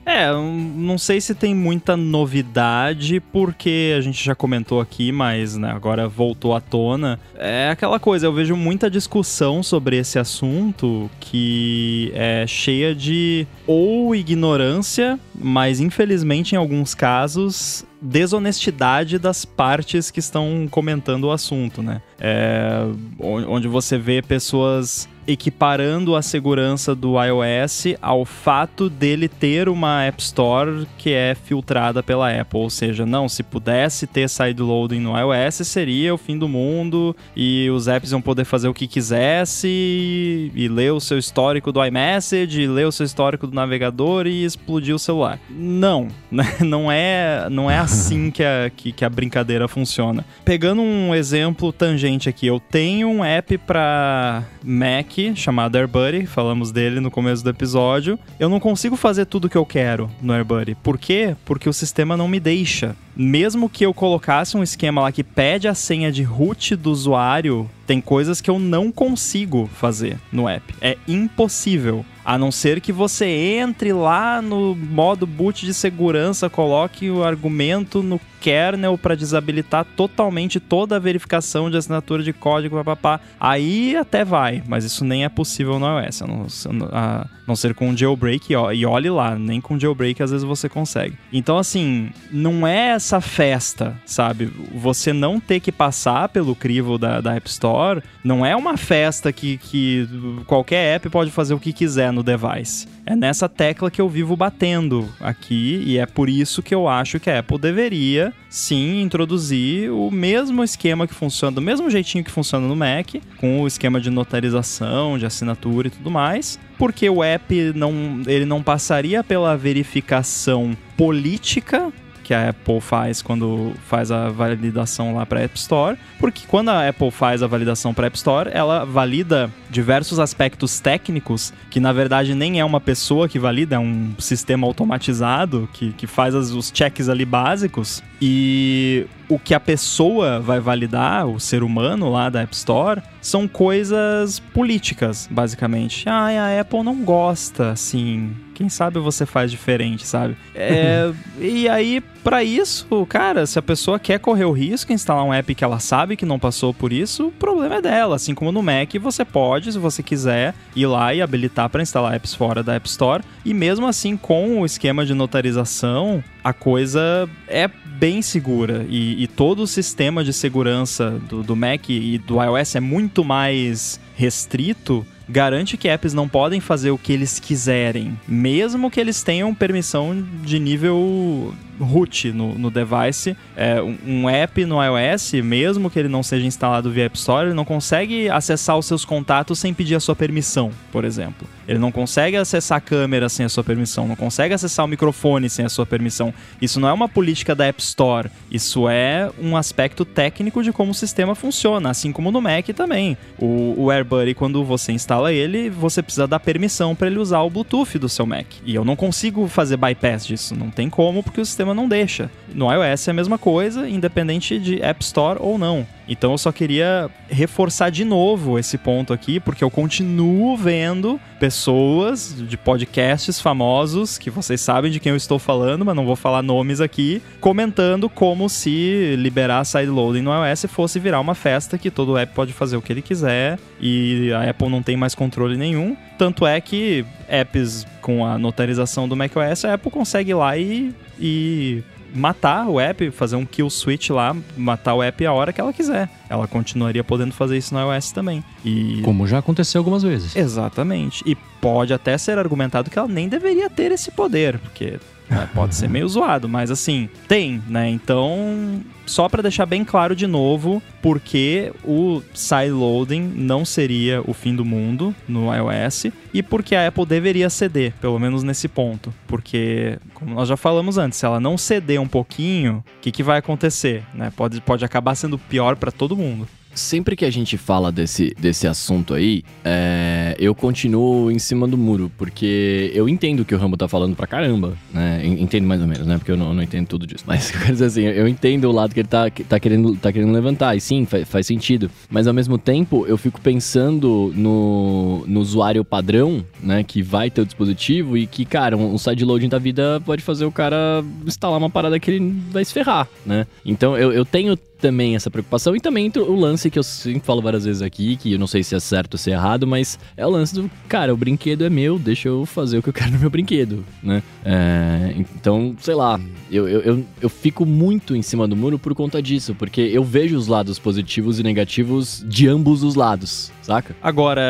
[SPEAKER 3] É, não sei se tem muita novidade, porque a gente já comentou aqui, mas né, agora voltou à tona. É aquela coisa, eu vejo muita discussão sobre esse assunto que é cheia de ou ignorância, mas infelizmente em alguns casos desonestidade das partes que estão comentando o assunto, né? É, onde você vê pessoas equiparando a segurança do iOS ao fato dele ter uma App Store que é filtrada pela Apple. Ou seja, não, se pudesse ter sideloading no iOS, seria o fim do mundo e os apps iam poder fazer o que quisesse e, e ler o seu histórico do iMessage, ler o seu histórico do navegador e explodir o celular. Não, né? não é, não é assim que a, que, que a brincadeira funciona. Pegando um exemplo tangente aqui, eu tenho um app para Mac chamado AirBuddy, falamos dele no começo do episódio. Eu não consigo fazer tudo o que eu quero no AirBuddy. Por quê? Porque o sistema não me deixa. Mesmo que eu colocasse um esquema lá que pede a senha de root do usuário, tem coisas que eu não consigo fazer no app. É impossível. A não ser que você entre lá no modo boot de segurança, coloque o argumento no kernel para desabilitar totalmente toda a verificação de assinatura de código, papapá. Aí até vai, mas isso nem é possível no iOS, a não, a não ser com jailbreak. E olhe lá, nem com jailbreak às vezes você consegue. Então, assim, não é essa festa, sabe? Você não ter que passar pelo crivo da, da App Store não é uma festa que, que qualquer app pode fazer o que quiser no device. É nessa tecla que eu vivo batendo aqui e é por isso que eu acho que a Apple deveria sim introduzir o mesmo esquema que funciona, do mesmo jeitinho que funciona no Mac, com o esquema de notarização, de assinatura e tudo mais, porque o app não, ele não passaria pela verificação política que a Apple faz quando faz a validação lá para App Store, porque quando a Apple faz a validação para App Store, ela valida diversos aspectos técnicos que na verdade nem é uma pessoa que valida, é um sistema automatizado que, que faz as, os checks ali básicos e o que a pessoa vai validar, o ser humano lá da App Store, são coisas políticas, basicamente. Ah, a Apple não gosta, assim. Quem sabe você faz diferente, sabe? É, e aí, para isso, cara, se a pessoa quer correr o risco, instalar um app que ela sabe que não passou por isso, o problema é dela. Assim como no Mac, você pode, se você quiser, ir lá e habilitar para instalar apps fora da App Store. E mesmo assim, com o esquema de notarização, a coisa é bem segura e, e, todo o sistema de segurança do, do Mac e do iOS é muito mais restrito garante que apps não podem fazer o que eles quiserem, mesmo que eles tenham permissão de nível root no, no device. É, um, um, app no iOS, mesmo que ele não seja instalado via App Store, ele não consegue acessar os seus contatos sem pedir a sua permissão, por exemplo. Ele não consegue acessar a câmera sem a sua permissão, não consegue acessar o microfone sem a sua permissão. Isso não é uma política da App Store, isso é um aspecto técnico de como o sistema funciona, assim como no Mac também. O, o AirBuddy, quando você instala ele, você precisa dar permissão para ele usar o Bluetooth do seu Mac. E eu não consigo fazer bypass disso, não tem como, porque o sistema não deixa. No iOS é a mesma coisa, independente de App Store ou não. Então eu só queria reforçar de novo esse ponto aqui, porque eu continuo vendo pessoas de podcasts famosos, que vocês sabem de quem eu estou falando, mas não vou falar nomes aqui, comentando como se liberar sideloading no iOS fosse virar uma festa que todo app pode fazer o que ele quiser e a Apple não tem mais controle nenhum. Tanto é que apps com a notarização do macOS, a Apple consegue ir lá e, e matar o app, fazer um kill switch lá, matar o app a hora que ela quiser. Ela continuaria podendo fazer isso no iOS também. E...
[SPEAKER 1] Como já aconteceu algumas vezes.
[SPEAKER 3] Exatamente. E pode até ser argumentado que ela nem deveria ter esse poder, porque né, pode ser meio zoado, mas assim, tem, né? Então, só para deixar bem claro de novo, porque o sideloading não seria o fim do mundo no iOS e porque a Apple deveria ceder, pelo menos nesse ponto. Porque, como nós já falamos antes, se ela não ceder um pouquinho, o que, que vai acontecer? Né? Pode, pode acabar sendo pior para todo mundo
[SPEAKER 2] sempre que a gente fala desse, desse assunto aí, é, eu continuo em cima do muro, porque eu entendo que o Rambo tá falando pra caramba, né? Entendo mais ou menos, né? Porque eu não, não entendo tudo disso. Mas, quer dizer assim, eu entendo o lado que ele tá, tá, querendo, tá querendo levantar, e sim, faz, faz sentido. Mas ao mesmo tempo, eu fico pensando no, no usuário padrão, né? Que vai ter o dispositivo e que, cara, um, um sideloading da vida pode fazer o cara instalar uma parada que ele vai se ferrar, né? Então eu, eu tenho também essa preocupação e também o lance que eu sempre falo várias vezes aqui, que eu não sei se é certo ou se é errado, mas é o lance do, cara, o brinquedo é meu, deixa eu fazer o que eu quero no meu brinquedo, né? É, então, sei lá, eu, eu, eu, eu, fico muito em cima do muro por conta disso, porque eu vejo os lados positivos e negativos de ambos os lados, saca?
[SPEAKER 3] Agora,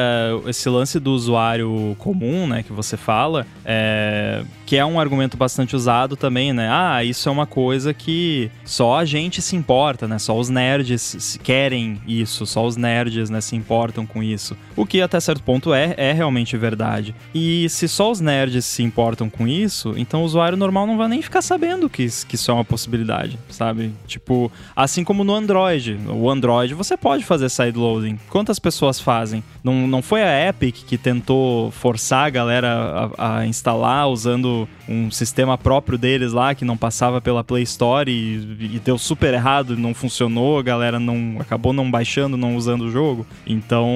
[SPEAKER 3] esse lance do usuário comum, né, que você fala, é, que é um argumento bastante usado também, né? Ah, isso é uma coisa que só a gente se importa, né? Só os nerds querem isso, só os nerds, né, se importam com isso. O que até certo ponto é, é realmente verdade. E se só os nerds se importam com isso, então o usuário normal não vai nem ficar sabendo que, que isso é uma possibilidade, sabe? Tipo, assim como no Android. O Android você pode fazer sideloading. Quantas pessoas fazem? Não, não foi a Epic que tentou forçar a galera a, a instalar usando um sistema próprio deles lá que não passava pela Play Store e, e deu super errado, não funcionou, a galera não acabou não baixando, não usando o jogo. Então,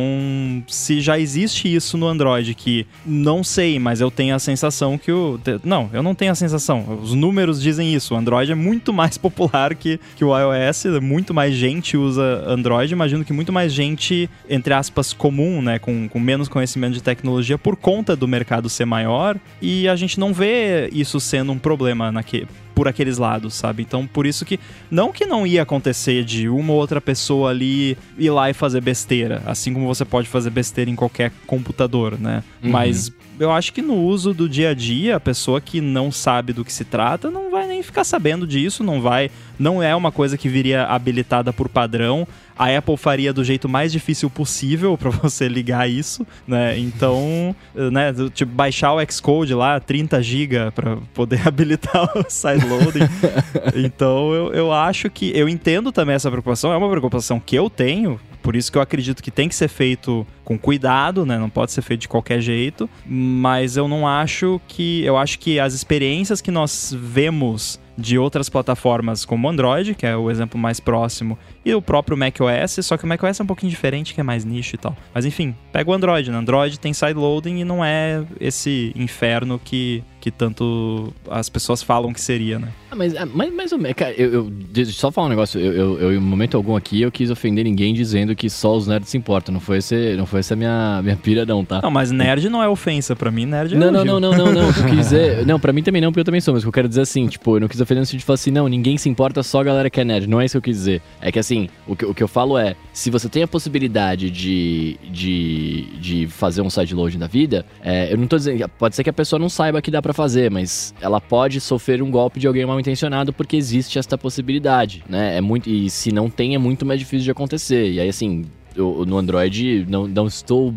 [SPEAKER 3] se já existe isso no Android que não sei, mas eu tenho a sensação que o não, eu não tenho a sensação. Os números dizem isso. O Android é muito mais popular que, que o iOS, muito mais gente usa Android. Imagino que muito mais gente, entre aspas, comum, né, com, com menos conhecimento de tecnologia por conta do mercado ser maior. E a gente não vê isso sendo um problema naquele por aqueles lados, sabe? Então, por isso que não que não ia acontecer de uma ou outra pessoa ali ir lá e fazer besteira, assim como você pode fazer besteira em qualquer computador, né? Uhum. Mas eu acho que no uso do dia a dia, a pessoa que não sabe do que se trata não vai nem ficar sabendo disso, não vai, não é uma coisa que viria habilitada por padrão. A Apple faria do jeito mais difícil possível para você ligar isso, né? Então, né, tipo baixar o Xcode lá, 30 GB para poder habilitar o sideloading. então, eu, eu acho que eu entendo também essa preocupação, é uma preocupação que eu tenho, por isso que eu acredito que tem que ser feito com cuidado, né? Não pode ser feito de qualquer jeito. Mas eu não acho que. Eu acho que as experiências que nós vemos de outras plataformas como Android, que é o exemplo mais próximo, e o próprio macOS, só que o macOS é um pouquinho diferente, que é mais nicho e tal. Mas enfim, pega o Android, né? Android tem sideloading e não é esse inferno que, que tanto as pessoas falam que seria, né?
[SPEAKER 2] Ah, mas, ah, mas mais ou menos, cara, eu, eu, só falar um negócio, eu, eu, eu, em momento algum aqui, eu quis ofender ninguém dizendo que só os nerds se importam, não foi, esse, não foi essa minha, minha pira não, tá?
[SPEAKER 3] Não, mas nerd não é ofensa, pra mim nerd é
[SPEAKER 2] Não, não, não, não, não, não, eu quis dizer, não, pra mim também não, porque eu também sou, mas eu quero dizer assim, tipo, eu não quis ofender no sentido de falar assim, não, ninguém se importa, só a galera que é nerd, não é isso que eu quis dizer. É que assim, o que, o que eu falo é, se você tem a possibilidade de, de, de fazer um sideloading da vida, é, eu não tô dizendo, pode ser que a pessoa não saiba que dá para fazer, mas ela pode sofrer um golpe de alguém mal intencionado porque existe esta possibilidade, né? É muito, e se não tem, é muito mais difícil de acontecer. E aí, assim, eu, no Android, não, não estou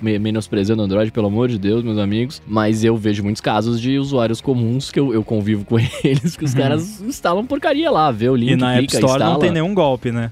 [SPEAKER 2] menosprezando o Android, pelo amor de Deus, meus amigos, mas eu vejo muitos casos de usuários comuns que eu, eu convivo com eles, que os uhum. caras instalam porcaria lá, vê o link,
[SPEAKER 3] E na clica, App Store instala. não tem nenhum golpe, né?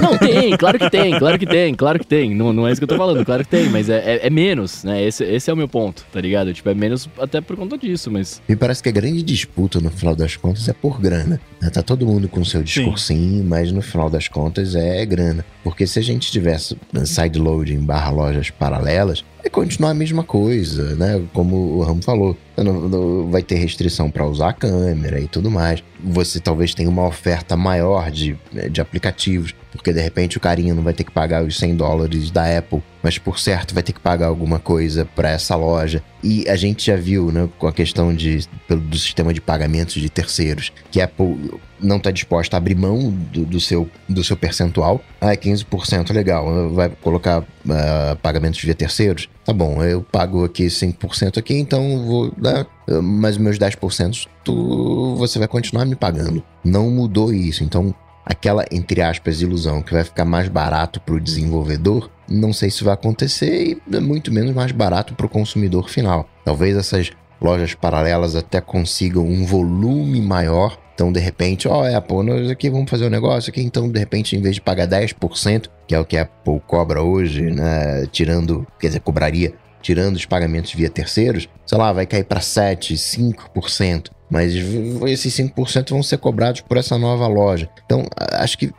[SPEAKER 2] Não, tem, claro que tem, claro que tem, claro que tem. Não, não é isso que eu tô falando, claro que tem, mas é, é, é, menos, né? Esse, esse é o meu ponto, tá ligado? Tipo, é menos até por conta disso, mas.
[SPEAKER 4] Me parece que a grande disputa, no final das contas, é por grana. Né? Tá todo mundo com seu discursinho, Sim. mas no final das contas é grana. Porque se a gente tivesse sideloading barra lojas paralelas, é continuar a mesma coisa, né? Como o Ramo falou. Não, não, vai ter restrição para usar a câmera e tudo mais. Você talvez tenha uma oferta maior de, de aplicativos, porque de repente o carinha não vai ter que pagar os 100 dólares da Apple, mas por certo vai ter que pagar alguma coisa para essa loja. E a gente já viu, né, com a questão de, do sistema de pagamentos de terceiros, que a Apple não está disposta a abrir mão do, do, seu, do seu percentual. Ah, é 15%, legal. Vai colocar uh, pagamentos via terceiros? Tá bom, eu pago aqui 5% aqui, então vou dar mas meus 10% tu, você vai continuar me pagando. Não mudou isso. Então, aquela, entre aspas, ilusão que vai ficar mais barato para o desenvolvedor, não sei se vai acontecer e muito menos mais barato para o consumidor final. Talvez essas lojas paralelas até consigam um volume maior. Então, de repente, ó, oh, Apple, nós aqui vamos fazer um negócio aqui. Então, de repente, em vez de pagar 10%, que é o que a Apple cobra hoje, né? Tirando, quer dizer, cobraria tirando os pagamentos via terceiros, sei lá, vai cair para 7, 5%. Mas esses 5% vão ser cobrados por essa nova loja. Então, acho que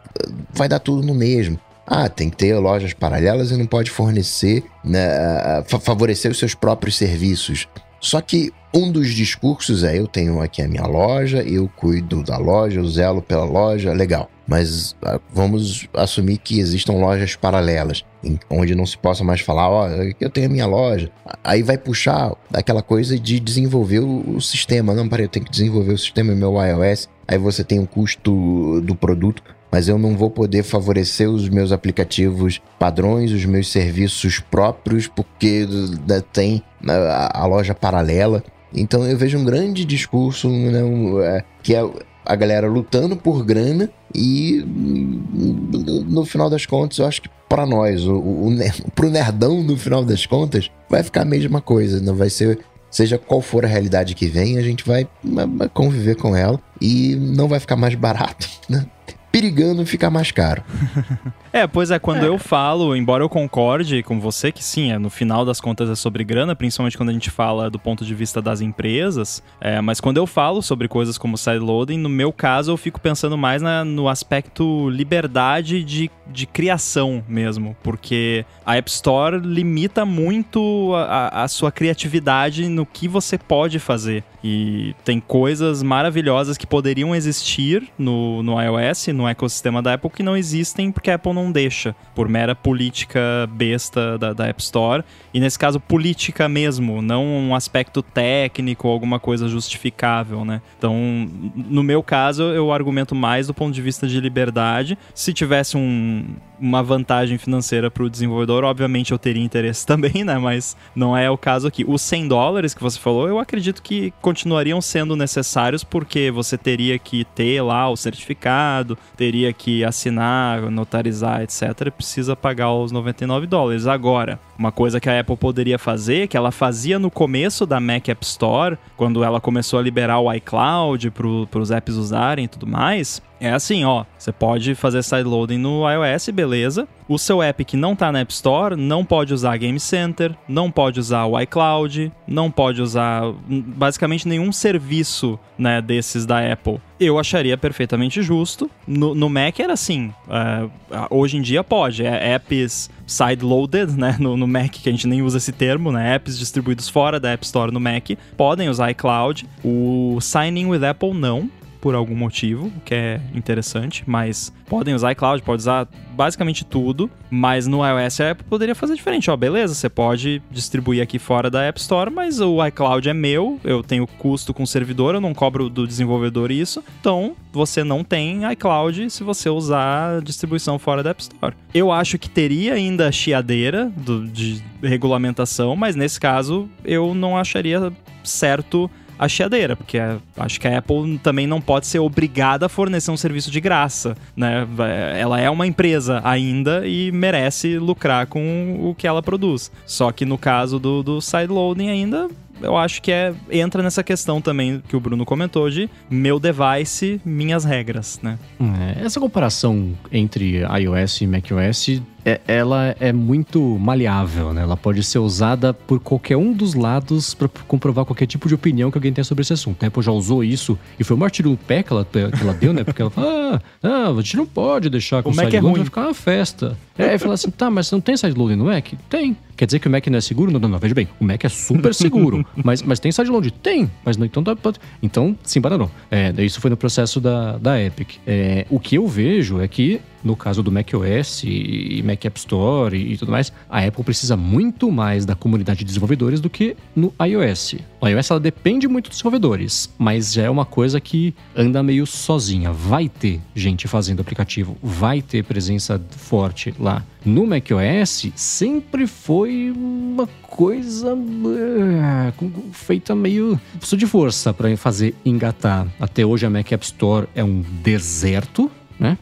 [SPEAKER 4] vai dar tudo no mesmo. Ah, tem que ter lojas paralelas e não pode fornecer, né, favorecer os seus próprios serviços. Só que um dos discursos é: eu tenho aqui a minha loja, eu cuido da loja, eu zelo pela loja, legal. Mas ah, vamos assumir que existam lojas paralelas, onde não se possa mais falar, ó, oh, eu tenho a minha loja. Aí vai puxar aquela coisa de desenvolver o, sistema. Não, peraí, eu tenho que desenvolver o sistema no meu iOS. Aí você tem o custo do produto mas eu não vou poder favorecer os meus aplicativos padrões, os meus serviços próprios, porque né, tem né, a, loja paralela. Então eu vejo um grande discurso né, é, que é a galera lutando por grana e no final das contas eu acho que para nós, o, o, pro nerdão no final das contas, vai ficar a mesma coisa, não vai ser seja qual for a realidade que vem, a gente vai conviver com ela e não vai ficar mais barato, né? Perigando ficar mais caro.
[SPEAKER 3] é, pois é, quando é. eu falo, embora eu concorde com você que sim, é, no final das contas é sobre grana, principalmente quando a gente fala do ponto de vista das empresas, é, mas quando eu falo sobre coisas como sideloading, no meu caso eu fico pensando mais na, no aspecto liberdade de, de criação mesmo, porque a App Store limita muito a, a sua criatividade no que você pode fazer. E tem coisas maravilhosas que poderiam existir no, no iOS, no ecossistema da Apple, que não existem porque a Apple não deixa, por mera política besta da, da App Store. E nesse caso, política mesmo, não um aspecto técnico alguma coisa justificável, né? Então, no meu caso, eu argumento mais do ponto de vista de liberdade. Se tivesse um, uma vantagem financeira para o desenvolvedor, obviamente eu teria interesse também, né? Mas não é o caso aqui. Os 100 dólares que você falou, eu acredito que continuariam sendo necessários porque você teria que ter lá o certificado, teria que assinar, notarizar, etc. Precisa pagar os 99 dólares. Agora, uma coisa que a Apple poderia fazer, que ela fazia no começo da Mac App Store, quando ela começou a liberar o iCloud para os apps usarem e tudo mais, é assim, ó, você pode fazer sideloading no iOS, beleza. O seu app que não tá na App Store não pode usar Game Center, não pode usar o iCloud, não pode usar basicamente nenhum serviço, né, desses da Apple. Eu acharia perfeitamente justo. No, no Mac era assim, uh, hoje em dia pode, é apps sideloaded, né, no, no Mac, que a gente nem usa esse termo, né, apps distribuídos fora da App Store no Mac, podem usar iCloud. O Signing with Apple não, por algum motivo, que é interessante, mas podem usar iCloud, pode usar basicamente tudo, mas no iOS a Apple poderia fazer diferente. Ó, beleza, você pode distribuir aqui fora da App Store, mas o iCloud é meu, eu tenho custo com o servidor, eu não cobro do desenvolvedor isso, então você não tem iCloud se você usar distribuição fora da App Store. Eu acho que teria ainda chiadeira do, de regulamentação, mas nesse caso eu não acharia certo a chiadeira, porque é, acho que a Apple também não pode ser obrigada a fornecer um serviço de graça, né? Ela é uma empresa ainda e merece lucrar com o que ela produz. Só que no caso do, do sideloading ainda eu acho que é entra nessa questão também que o Bruno comentou de meu device, minhas regras, né?
[SPEAKER 1] É, essa comparação entre iOS e macOS é, ela é muito maleável, né? Ela pode ser usada por qualquer um dos lados para comprovar qualquer tipo de opinião que alguém tenha sobre esse assunto. Apple já usou isso e foi um martírio no pé que ela, que ela deu, né? Porque ela fala, ah, ah, a gente não pode deixar com o, o Mac é ruim. vai ficar uma festa. É, e fala assim, tá, mas não tem sideloading no Mac? Tem. Quer dizer que o Mac não é seguro? Não, não, não. Veja bem, o Mac é super seguro. mas, mas tem sideload? Tem. Mas não, então, tá, então se embaranou. É, isso foi no processo da, da Epic. É, o que eu vejo é que no caso do macOS e Mac App Store e, tudo mais, a Apple precisa muito mais da comunidade de desenvolvedores do que no iOS. O iOS ela depende muito dos desenvolvedores, mas já é uma coisa que anda meio sozinha. Vai ter gente fazendo aplicativo, vai ter presença forte lá. No macOS sempre foi uma coisa uh, feita meio de força para fazer engatar. Até hoje a Mac App Store é um deserto, né?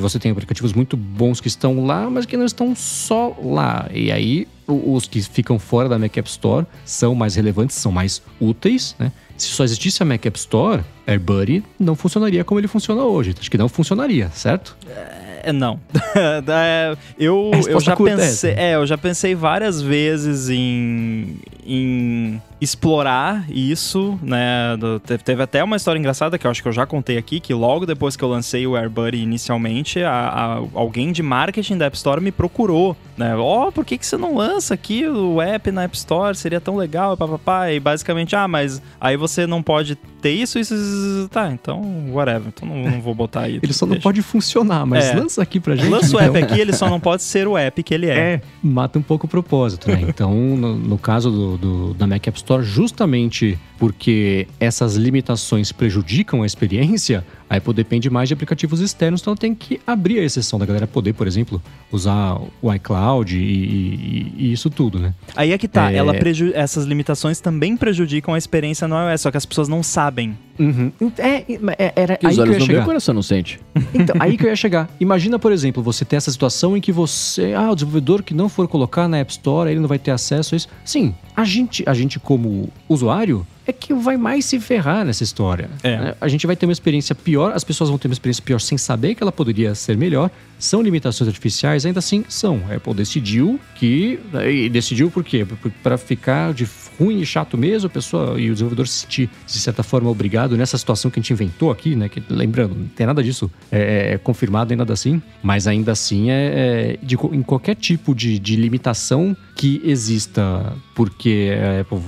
[SPEAKER 1] Você tem aplicativos muito bons que estão lá, mas que não estão só lá. E aí, os que ficam fora da Mac App Store são mais relevantes, são mais úteis, né? Se só existisse a Mac App Store, AirBuddy não funcionaria como ele funciona hoje. Acho que não funcionaria, certo?
[SPEAKER 2] É
[SPEAKER 3] É, não. é, eu, eu já pensei, é, eu já pensei várias vezes em, em explorar isso, né? Teve até uma história engraçada que eu acho que eu já contei aqui, que logo depois que eu lancei o AirBuddy inicialmente, a, a, alguém de marketing da App Store me procurou, né? Ó, oh, por que, que você não lança aqui o app na App Store? Seria tão legal, papapá. E basicamente, ah, mas aí você não pode ter isso, isso, isso tá, então, whatever. Então não, não vou botar aí.
[SPEAKER 1] ele só deixa. não pode funcionar, mas é. lança aqui pra gente.
[SPEAKER 3] Lança o app então. aqui, ele só não pode ser o app que ele é. É,
[SPEAKER 1] mata um pouco o propósito, né? Então, no, no caso do, do, da Mac App Store, justamente porque essas limitações prejudicam a experiência, a Apple depende mais de aplicativos externos, então tem que abrir a exceção da galera poder, por exemplo, usar o iCloud e, e, e isso tudo, né?
[SPEAKER 3] Aí é que tá, é... Ela essas limitações também prejudicam a experiência no iOS, só que as pessoas não sabem.
[SPEAKER 1] Uhum. É, é, era
[SPEAKER 2] que
[SPEAKER 1] aí
[SPEAKER 2] os olhos que eu ia
[SPEAKER 1] não
[SPEAKER 2] o coração não sente.
[SPEAKER 1] Então, aí que eu ia chegar. Imagina, por exemplo, você ter essa situação em que você, ah, o desenvolvedor que não for colocar na App Store, ele não vai ter acesso a isso. Sim, a gente, a gente como usuário, é que vai mais se ferrar nessa história. É. Né? A gente vai ter uma experiência pior, as pessoas vão ter uma experiência pior sem saber que ela poderia ser melhor. São limitações artificiais, ainda assim são. A Apple decidiu que. E decidiu por quê? Para ficar de ruim e chato mesmo, a pessoa e o desenvolvedor se sentir, de certa forma, obrigado nessa situação que a gente inventou aqui, né? Que, lembrando, não tem nada disso é, é confirmado nem nada assim, mas ainda assim é, é de, em qualquer tipo de, de limitação que exista, porque a Apple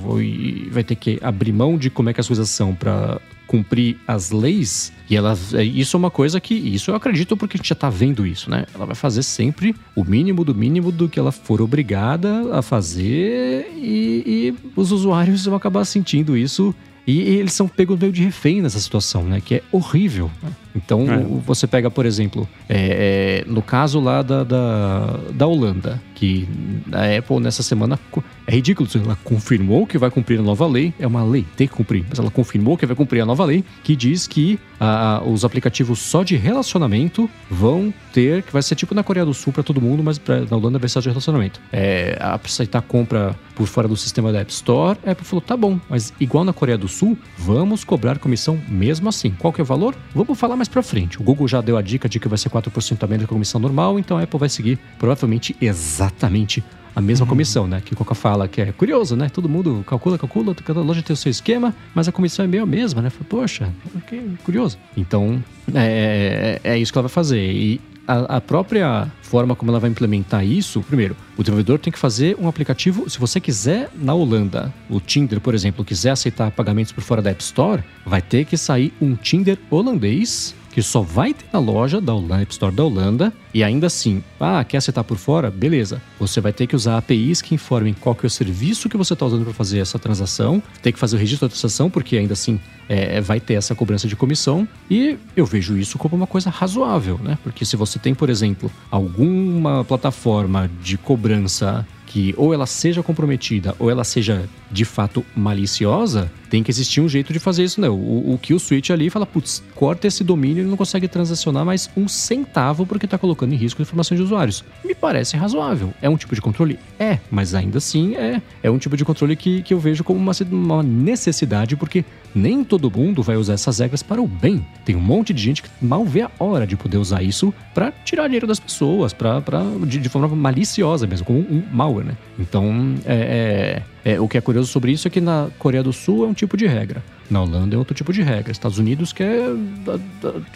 [SPEAKER 1] vai ter que abrir mão de como é que as coisas são para cumprir as leis, e ela, é, isso é uma coisa que, isso eu acredito porque a gente já tá vendo isso, né? Ela vai fazer sempre o mínimo do mínimo do que ela for obrigada a fazer e, e os usuários vão acabar sentindo isso e, e eles são pegos meio de refém nessa situação, né? Que é horrível. Então, é. você pega, por exemplo, é, é, no caso lá da, da, da Holanda, que a Apple nessa semana é ridículo. Ela confirmou que vai cumprir a nova lei, é uma lei, tem que cumprir, mas ela confirmou que vai cumprir a nova lei, que diz que a, os aplicativos só de relacionamento vão ter, que vai ser tipo na Coreia do Sul para todo mundo, mas pra, na Holanda vai ser só de relacionamento. É, aceitar compra por fora do sistema da App Store, a Apple falou: tá bom, mas igual na Coreia do Sul, vamos cobrar comissão mesmo assim. Qual que é o valor? Vamos falar mais para frente. O Google já deu a dica de que vai ser 4% a menos que a comissão normal, então a Apple vai seguir provavelmente exatamente a mesma uhum. comissão, né? Que o Coca fala que é curioso, né? Todo mundo calcula, calcula, cada loja tem o seu esquema, mas a comissão é meio a mesma, né? Poxa, que curioso. Então, é, é, é isso que ela vai fazer. E a, a, própria forma como ela vai implementar isso, primeiro, o desenvolvedor tem que fazer um aplicativo. Se você quiser na Holanda, o Tinder, por exemplo, quiser aceitar pagamentos por fora da App Store, vai ter que sair um Tinder holandês que só vai ter na loja da App Store da Holanda, e ainda assim, ah, quer aceitar por fora? Beleza. Você vai ter que usar APIs que informem qual que é o serviço que você está usando para fazer essa transação, tem que fazer o registro da transação, porque ainda assim é, vai ter essa cobrança de comissão, e eu vejo isso como uma coisa razoável, né? Porque se você tem, por exemplo, alguma plataforma de cobrança que ou ela seja comprometida ou ela seja de fato maliciosa, tem que existir um jeito de fazer isso, né? O, o que o switch ali fala, putz, corta esse domínio, ele não consegue transacionar mais um centavo porque está colocando em risco a informação de usuários. Me parece razoável. É um tipo de controle? É, mas ainda assim é, é um tipo de controle que, que eu vejo como uma, uma necessidade, porque nem todo mundo vai usar essas regras para o bem. Tem um monte de gente que mal vê a hora de poder usar isso para tirar dinheiro das pessoas, pra, pra, de, de forma maliciosa mesmo, como um malware, né? Então, é, é, é, o que é curioso sobre isso é que na Coreia do Sul é um tipo de regra. Na Holanda é outro tipo de regra. Estados Unidos quer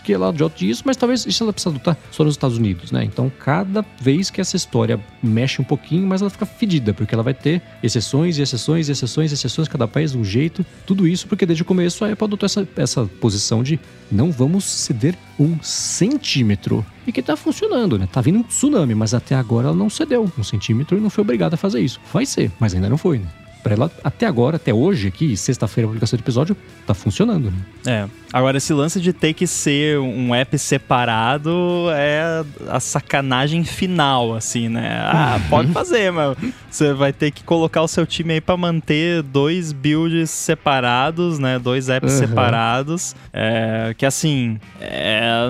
[SPEAKER 1] que ela adote isso, mas talvez isso ela precisa adotar só nos Estados Unidos, né? Então, cada vez que essa história mexe um pouquinho, mais ela fica fedida, porque ela vai ter exceções e exceções e exceções e exceções, cada país de um jeito. Tudo isso porque desde o começo a Apple adotou essa, essa posição de não vamos ceder um centímetro. E que tá funcionando, né? Tá vindo um tsunami, mas até agora ela não cedeu um centímetro e não foi obrigada a fazer isso. Vai ser, mas ainda não foi, né? Para ela até agora, até hoje aqui, sexta-feira, a publicação do episódio, tá funcionando. Né?
[SPEAKER 3] É. Agora, esse lance de ter que ser um app separado é a sacanagem final, assim, né? Ah, pode fazer, mas você vai ter que colocar o seu time aí para manter dois builds separados, né? Dois apps uhum. separados. É, que assim, é,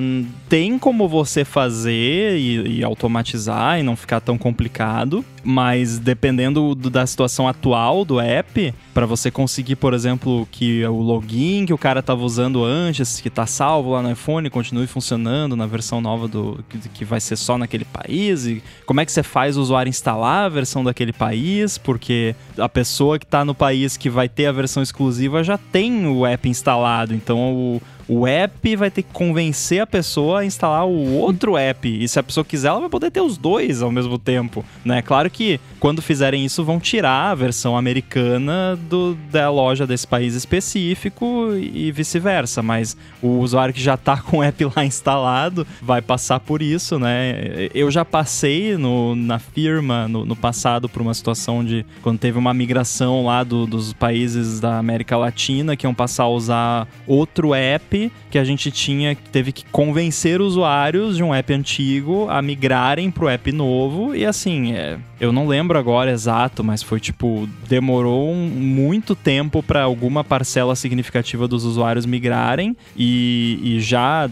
[SPEAKER 3] tem como você fazer e, e automatizar e não ficar tão complicado, mas dependendo do, da situação atual do app, para você conseguir, por exemplo, que o login que o cara estava usando antes, que está salvo lá no iPhone, continue funcionando na versão nova do que, que vai ser só naquele país. E como é que você faz o usuário instalar a versão daquele país? Porque a pessoa que está no país que vai ter a versão exclusiva já tem o app instalado, então o o app vai ter que convencer a pessoa a instalar o outro app. E se a pessoa quiser, ela vai poder ter os dois ao mesmo tempo. Né? Claro que quando fizerem isso, vão tirar a versão americana do, da loja desse país específico e vice-versa. Mas o usuário que já está com o app lá instalado vai passar por isso, né? Eu já passei no, na firma no, no passado por uma situação de quando teve uma migração lá do, dos países da América Latina que iam passar a usar outro app que a gente tinha, teve que convencer usuários de um app antigo a migrarem pro app novo. E assim, é, eu não lembro agora exato, mas foi tipo, demorou um, muito tempo para alguma parcela significativa dos usuários migrarem e, e já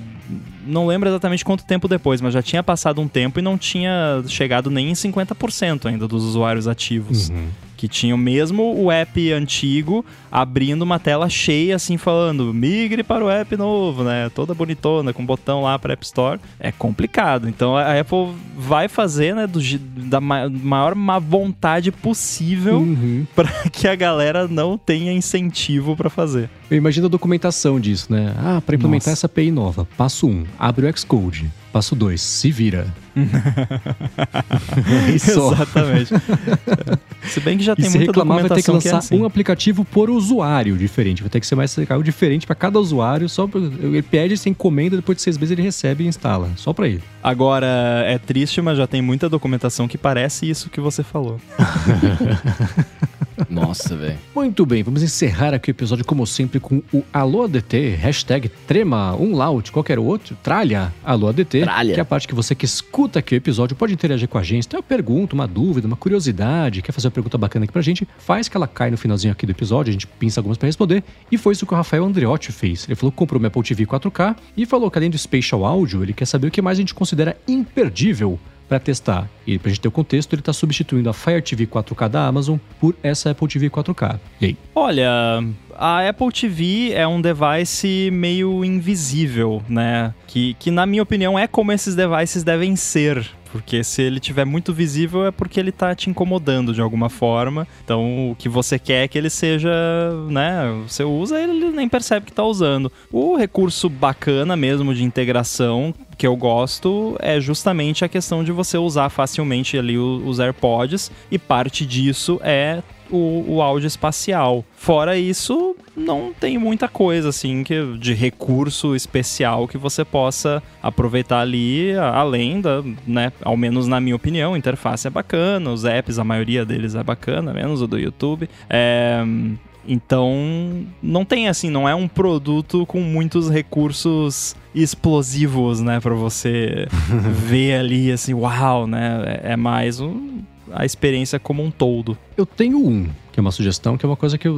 [SPEAKER 3] não lembro exatamente quanto tempo depois, mas já tinha passado um tempo e não tinha chegado nem em 50% ainda dos usuários ativos. Uhum que tinham mesmo o app antigo abrindo uma tela cheia assim falando migre para o app novo, né? Toda bonitona com botão lá para App Store. É complicado. Então a Apple vai fazer, né, do, da maior má vontade possível uhum. para que a galera não tenha incentivo para fazer.
[SPEAKER 1] Eu imagino a documentação disso, né? Ah, para implementar Nossa. essa API nova, passo 1, um, abre o Xcode. Passo 2, se vira.
[SPEAKER 3] Exatamente. se bem que já tem e se muita reclamar,
[SPEAKER 1] vai ter que lançar
[SPEAKER 3] que é assim.
[SPEAKER 1] um aplicativo por usuário diferente. Vai ter que ser mais legal diferente para cada usuário. Só pra, ele pede, sem encomenda, depois de seis meses ele recebe e instala. Só para ele.
[SPEAKER 3] Agora, é triste, mas já tem muita documentação que parece isso que você falou.
[SPEAKER 2] Nossa, velho.
[SPEAKER 1] Muito bem, vamos encerrar aqui o episódio, como sempre, com o Alô ADT, hashtag Trema, um laut, qualquer outro, tralha Alô ADT. Tralha. Que é a parte que você que escuta aqui o episódio pode interagir com a gente. Tem uma pergunta, uma dúvida, uma curiosidade, quer fazer uma pergunta bacana aqui pra gente, faz que ela cai no finalzinho aqui do episódio, a gente pinça algumas para responder. E foi isso que o Rafael Andreotti fez. Ele falou que comprou uma Apple TV 4K e falou que além do Spatial Audio, ele quer saber o que mais a gente considera imperdível para testar. E para a gente ter o contexto, ele está substituindo a Fire TV 4K da Amazon por essa Apple TV 4K. E aí?
[SPEAKER 3] Olha, a Apple TV é um device meio invisível, né? Que, que na minha opinião é como esses devices devem ser. Porque se ele tiver muito visível é porque ele tá te incomodando de alguma forma. Então o que você quer é que ele seja, né? Você usa ele nem percebe que tá usando. O recurso bacana mesmo de integração que eu gosto é justamente a questão de você usar facilmente ali os AirPods e parte disso é o, o áudio espacial. Fora isso, não tem muita coisa assim que, de recurso especial que você possa aproveitar ali, além da, né, ao menos na minha opinião, a interface é bacana, os apps, a maioria deles é bacana, menos o do YouTube. É, então, não tem assim, não é um produto com muitos recursos explosivos, né, para você ver ali assim, uau, né? É, mais um, a experiência como um todo.
[SPEAKER 1] Eu tenho um, que é uma sugestão, que é uma coisa que eu,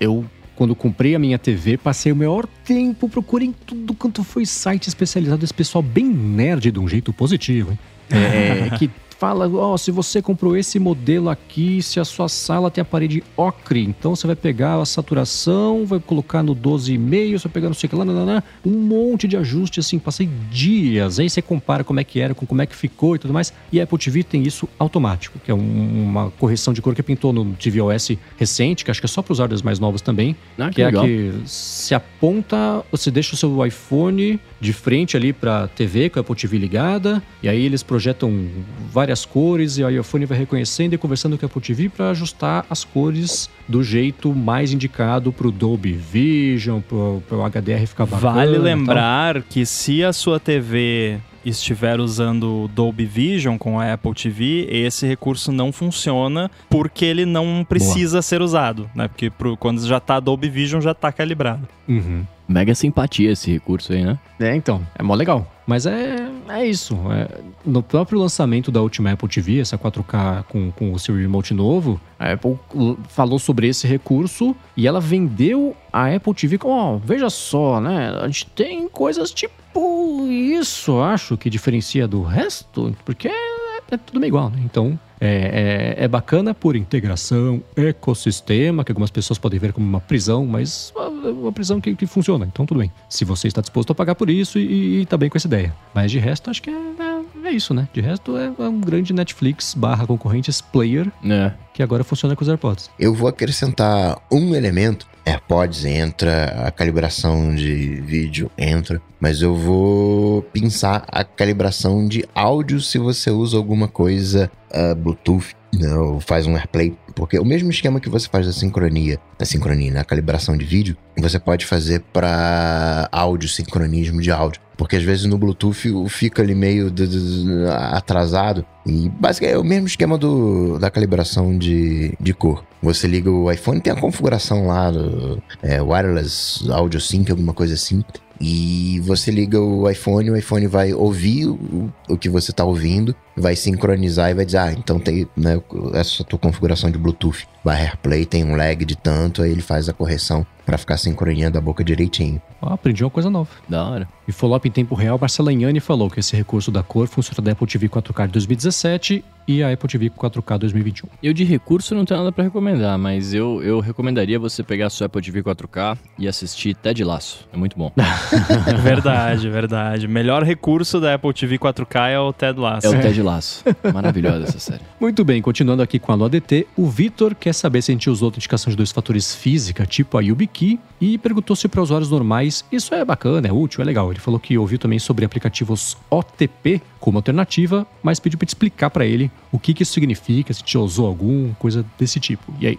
[SPEAKER 1] eu quando comprei a minha TV, passei o maior tempo procurando tudo quanto foi site especializado esse pessoal bem nerd de um jeito positivo, hein? É, que fala, ó, oh, se você comprou esse modelo aqui, se a sua sala tem a parede ocre, então você vai pegar a saturação, vai colocar no 12,5, você vai pegar no sei lá, nanana, um monte de ajuste assim, passei dias, aí você compara como é que era com como é que ficou e tudo mais, e a Apple TV tem isso automático, que é um, uma correção de cor que pintou no tvOS recente, que acho que é só para os hardwares mais novos também, ah, que, que é a que se aponta, você deixa o seu iPhone de frente ali para a TV com a Apple TV ligada, e aí eles projetam várias cores e o iPhone vai reconhecendo e conversando com a Apple TV para ajustar as cores do jeito mais indicado para o Dolby Vision, para o HDR ficar bacana.
[SPEAKER 3] Vale lembrar que se a sua TV estiver usando Dolby Vision com a Apple TV, esse recurso não funciona porque ele não precisa Boa. ser usado, né? Porque pro, quando já tá Dolby Vision já tá calibrado.
[SPEAKER 2] Uhum. Mega simpatia esse recurso aí, né?
[SPEAKER 1] É, então, é mó legal. Mas é, é isso. É, no próprio lançamento da última Apple TV, essa 4K com, com o seu remote novo, a Apple falou sobre esse recurso e ela vendeu a Apple TV como, ó, veja só, né? A gente tem coisas tipo isso, acho, que diferencia do resto, porque é tudo meio igual, né? Então, é, é, é, bacana por integração, ecossistema, que algumas pessoas podem ver como uma prisão, mas uma, uma prisão que, que, funciona. Então, tudo bem. Se você está disposto a pagar por isso e, está bem com essa ideia. Mas de resto, acho que é, é, é isso, né? De resto, é um grande Netflix barra concorrentes player
[SPEAKER 2] é.
[SPEAKER 1] que agora funciona com os AirPods.
[SPEAKER 4] Eu vou acrescentar um elemento AirPods entra, a calibração de vídeo entra, mas eu vou pensar a calibração de áudio se você usa alguma coisa uh, Bluetooth, né, faz um AirPlay, porque o mesmo esquema que você faz da sincronia, da sincronia, na calibração de vídeo, você pode fazer para áudio, sincronismo de áudio. Porque às vezes no Bluetooth fica ali meio atrasado. E basicamente é o mesmo esquema do, da calibração de, de cor. Você liga o iPhone, tem a configuração lá do é, Wireless Audio Sync, alguma coisa assim. E você liga o iPhone, o iPhone vai ouvir o, o que você está ouvindo, vai sincronizar e vai dizer: Ah, então tem né, essa tua configuração de Bluetooth. Vai AirPlay, tem um lag de tanto, aí ele faz a correção para ficar sincronizando a boca direitinho.
[SPEAKER 1] Oh, aprendi uma coisa nova.
[SPEAKER 2] Da hora.
[SPEAKER 1] E follow-up em tempo real, Marcela Inhani falou que esse recurso da cor funciona da Apple TV 4K de 2017 e a Apple TV 4K 2021.
[SPEAKER 2] Eu de recurso não tenho nada para recomendar, mas eu, eu recomendaria você pegar a sua Apple TV 4K e assistir Ted Laço. É muito bom.
[SPEAKER 3] verdade, verdade. Melhor recurso da Apple TV 4K é o Ted Laço.
[SPEAKER 2] É o Ted Laço. Maravilhosa essa série.
[SPEAKER 1] Muito bem, continuando aqui com a ADT, o Vitor quer saber se a gente usou autenticação de dois fatores física, tipo a YubiKey, e perguntou se para usuários normais isso é bacana, é útil, é legal. Ele falou que ouviu também sobre aplicativos OTP como alternativa, mas pediu para explicar para ele o que, que isso significa, se te usou algum, coisa desse tipo. E aí?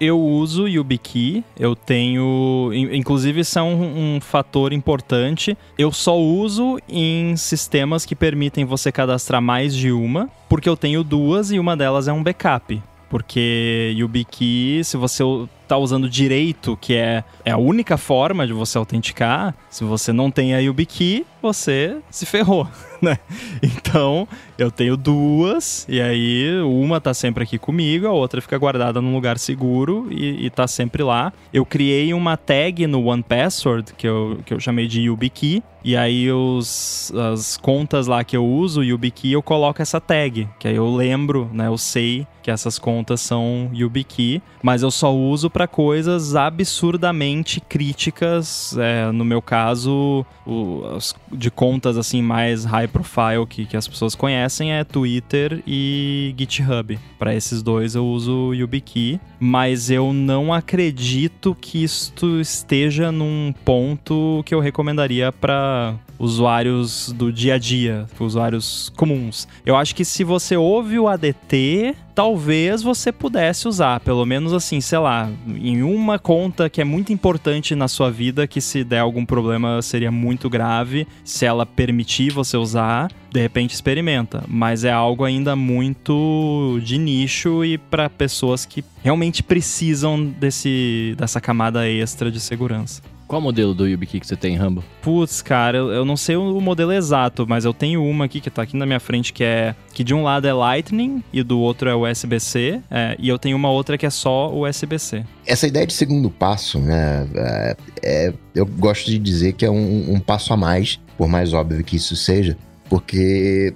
[SPEAKER 3] Eu uso YubiKey, eu tenho. Inclusive, isso é um, um, fator importante. Eu só uso em sistemas que permitem você cadastrar mais de uma, porque eu tenho duas e uma delas é um backup. Porque YubiKey, se você tá usando direito, que é, é a única forma de você autenticar, se você não tem a YubiKey, você se ferrou, né? Então, eu tenho duas, e aí uma tá sempre aqui comigo, a outra fica guardada num lugar seguro e, e tá sempre lá. Eu criei uma tag no OnePassword, que eu, que eu chamei de YubiKey, e aí os, as contas lá que eu uso, YubiKey, eu coloco essa tag, que aí eu lembro, né? Eu sei que essas contas são YubiKey, mas eu só uso para coisas absurdamente críticas. É, no meu caso, o, as, de contas assim mais high profile que, que as pessoas conhecem é Twitter e GitHub. Para esses dois eu uso YubiKey, mas eu não acredito que isto esteja num ponto que eu recomendaria para usuários do dia a dia, usuários comuns. Eu acho que se você ouve o ADT, talvez você pudesse usar, pelo menos assim, sei lá, em uma conta que é muito importante na sua vida, que se der algum problema seria muito grave, se ela permitir você usar, de repente experimenta, mas é algo ainda muito de nicho e para pessoas que realmente precisam desse dessa camada extra de segurança.
[SPEAKER 2] Qual modelo do YubiKey que você tem, Rambo?
[SPEAKER 3] Putz, cara, eu, eu, não sei o modelo exato, mas eu tenho uma aqui que tá aqui na minha frente que é que de um lado é Lightning e do outro é USB-C, é, e eu tenho uma outra que é só USB-C.
[SPEAKER 4] Essa ideia de segundo passo, né, é, é, eu gosto de dizer que é um, um passo a mais, por mais óbvio que isso seja, porque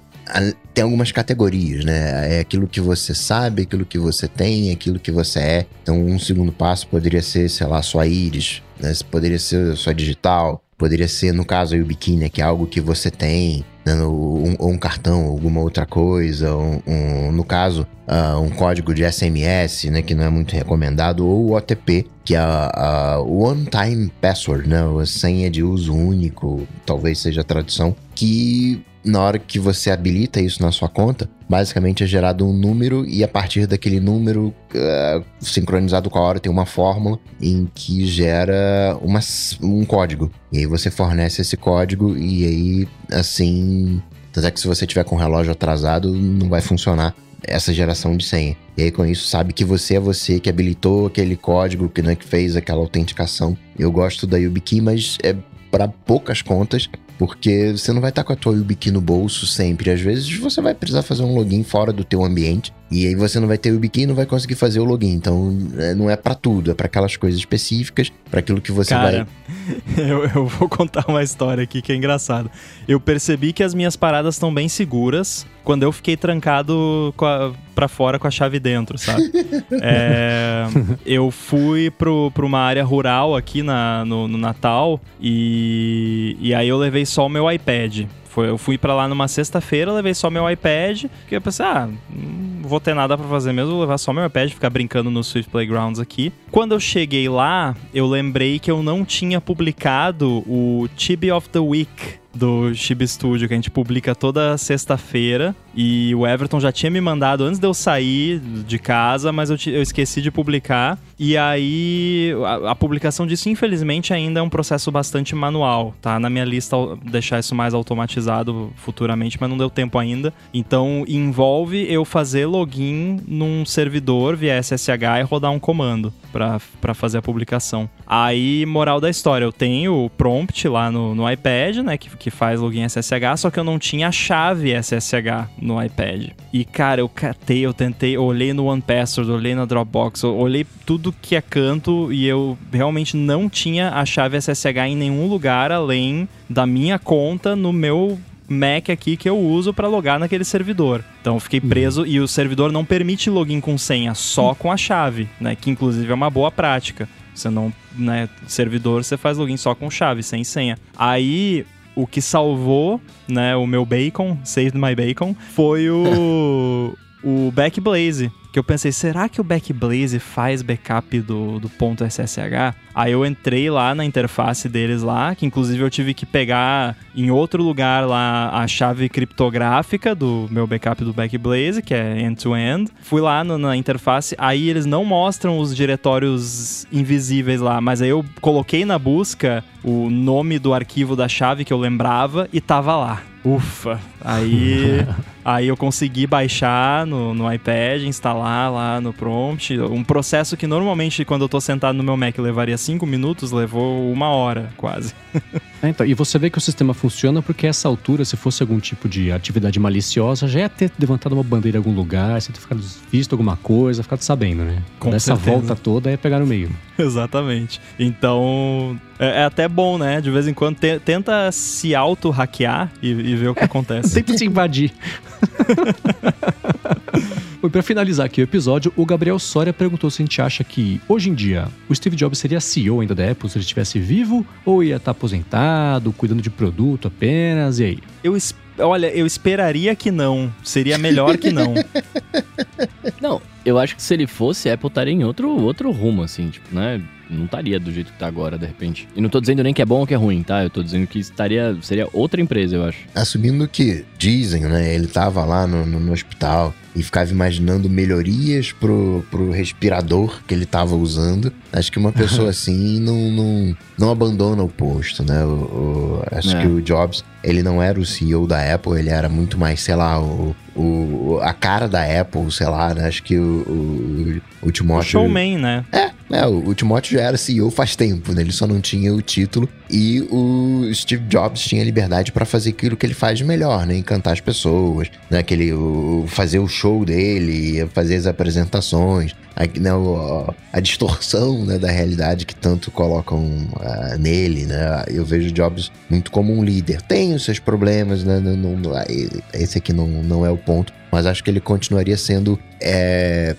[SPEAKER 4] tem algumas categorias, né? É aquilo que você sabe, aquilo que você tem, aquilo que você é. Então, um segundo passo poderia ser, sei lá, sua íris, né? Poderia ser sua digital, poderia ser, no caso, o biquíni, que é algo que você tem, né? um, um, cartão, alguma outra coisa, um, no caso, uh, um código de SMS, né? Que não é muito recomendado, ou o OTP, que é o One Time Password, né? A senha de uso único, talvez seja a tradução, que na hora que você habilita isso na sua conta, basicamente é gerado um número e a partir daquele número uh, sincronizado com a hora tem uma fórmula em que gera uma, um código. E aí você fornece esse código e aí assim, até que se você tiver com o relógio atrasado não vai funcionar essa geração de senha. E aí com isso sabe que você é você que habilitou aquele código que, né, que fez aquela autenticação. Eu gosto da YubiKey, mas é para poucas contas porque você não vai estar com a tua YubiKey no bolso sempre. Às vezes você vai precisar fazer um login fora do teu ambiente E aí você não vai ter o YubiKey e não vai conseguir fazer o login. Então, é, não é para tudo, é para aquelas coisas específicas, para aquilo que você
[SPEAKER 3] Cara,
[SPEAKER 4] vai.
[SPEAKER 3] Eu, eu vou contar uma história aqui que é engraçada. Eu percebi que as minhas paradas estão bem seguras quando eu fiquei trancado para fora com a chave dentro, sabe? é, eu fui pro, pra uma área rural aqui na, no, no Natal e, e aí eu levei só o meu iPad. Foi, eu fui para lá numa sexta-feira, levei só meu iPad, que eu pensei, ah, não vou ter nada para fazer mesmo, vou levar só meu iPad, ficar brincando no Swift Playgrounds aqui. Quando eu cheguei lá, eu lembrei que eu não tinha publicado o Chibi of the Week do Chibi Studio, que a gente publica toda sexta-feira. E o Everton já tinha me mandado antes de eu sair de casa, mas eu, eu esqueci de publicar. E aí, a, a, publicação disso, infelizmente, ainda é um processo bastante manual. Tá na minha lista deixar isso mais automatizado futuramente, mas não deu tempo ainda. Então, envolve eu fazer login num servidor via SSH e rodar um comando para fazer a publicação. Aí, moral da história, eu tenho o prompt lá no, no iPad, né, que, que faz login SSH, só que eu não tinha a chave SSH no iPad. E, cara, eu catei, eu tentei, eu olhei no OnePassword, olhei na Dropbox, olhei tudo que é canto e eu realmente não tinha a chave SSH em nenhum lugar além da minha conta no meu Mac aqui que eu uso para logar naquele servidor. Então eu fiquei uhum. preso uhum. e o servidor não permite login com senha, só uhum. com a chave, né? Que inclusive é uma boa prática. Você não, né, servidor você faz login só com chave, sem senha. Aí o que salvou, né, o meu bacon, saved my bacon, foi o o Backblaze que eu pensei, será que o Backblaze faz backup do, do ponto .ssh? Aí eu entrei lá na interface deles lá, que inclusive eu tive que pegar em outro lugar lá a chave criptográfica do meu backup do Backblaze, que é end-to-end. -end. Fui lá no, na interface, aí eles não mostram os diretórios invisíveis lá, mas aí eu coloquei na busca o nome do arquivo da chave que eu lembrava e tava lá. Ufa! Aí, aí eu consegui baixar no, no iPad, instalar lá no prompt. Um processo que normalmente, quando eu tô sentado no meu Mac, levaria 5 minutos, levou uma hora quase.
[SPEAKER 1] É, então, e você vê que o sistema funciona porque essa altura, se fosse algum tipo de atividade maliciosa, já ia ter levantado uma bandeira em algum lugar, você ia ter ficado visto alguma coisa, ficado sabendo, né? Com Dessa certeza. volta toda ia pegar no meio.
[SPEAKER 3] Exatamente. Então, é, é, até bom, né? De vez em quando te, tenta se auto-hackear e, e, ver o que é, acontece.
[SPEAKER 1] Tenta se invadir. E para finalizar aqui o episódio, o Gabriel Soria perguntou se a gente acha que, hoje em dia, o Steve Jobs seria CEO ainda da Apple se ele estivesse vivo ou ia estar tá aposentado, cuidando de produto apenas, e aí?
[SPEAKER 3] Eu Olha, eu esperaria que não. Seria melhor que não.
[SPEAKER 2] não, eu acho que se ele fosse, a Apple estaria em outro, outro rumo, assim, tipo, né? Não estaria do jeito que tá agora, de repente. E não tô dizendo nem que é bom ou que é ruim, tá? Eu tô dizendo que estaria. Seria outra empresa, eu acho.
[SPEAKER 4] Assumindo que dizem, né? Ele tava lá no, no, no hospital e ficava imaginando melhorias pro, pro respirador que ele tava usando. Acho que uma pessoa assim não, não, não abandona o posto, né? O, o acho é. que o Jobs, ele não era o CEO da Apple, ele era muito mais, sei lá, o, o, a cara da Apple, sei lá, né? Acho que o, o, o Timóteo...
[SPEAKER 3] O showman, né?
[SPEAKER 4] É, é, o Timóteo já era CEO faz tempo, né? Ele só não tinha o título. E o Steve Jobs tinha liberdade para fazer aquilo que ele faz melhor, né? Encantar as pessoas, né? Aquele, o, fazer o show dele, fazer as apresentações, a, né, a distorção né, da realidade que tanto colocam uh, nele, né? Eu vejo Jobs muito como um líder. Tem os seus problemas, né? Não, não, esse aqui não, não é o ponto, mas acho que ele continuaria sendo. É...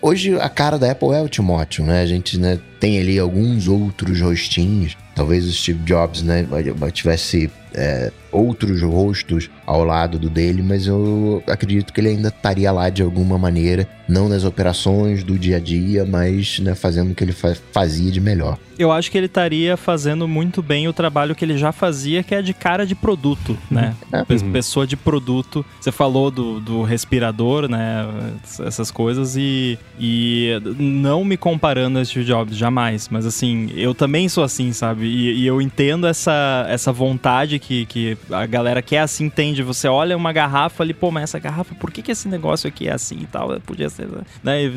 [SPEAKER 4] Hoje a cara da Apple é o Timóteo, né? A gente né, tem ali alguns outros rostinhos. Talvez o Steve Jobs né, tivesse é, outros rostos ao lado do dele, mas eu acredito que ele ainda estaria lá de alguma maneira, não nas operações do dia a dia, mas né, fazendo o que ele fa fazia de melhor.
[SPEAKER 3] Eu acho que ele estaria fazendo muito bem o trabalho que ele já fazia, que é de cara de produto, né? É. Uhum. Pessoa de produto. Você falou do, do respirador, né? Essas coisas e, e não me comparando a Steve Jobs, jamais. Mas assim, eu também sou assim, sabe? E, e eu entendo essa, essa vontade que, que a galera que é assim entende. Você olha uma garrafa ali, pô, mas essa garrafa, por que, que esse negócio aqui é assim e tal? Podia ser. Né?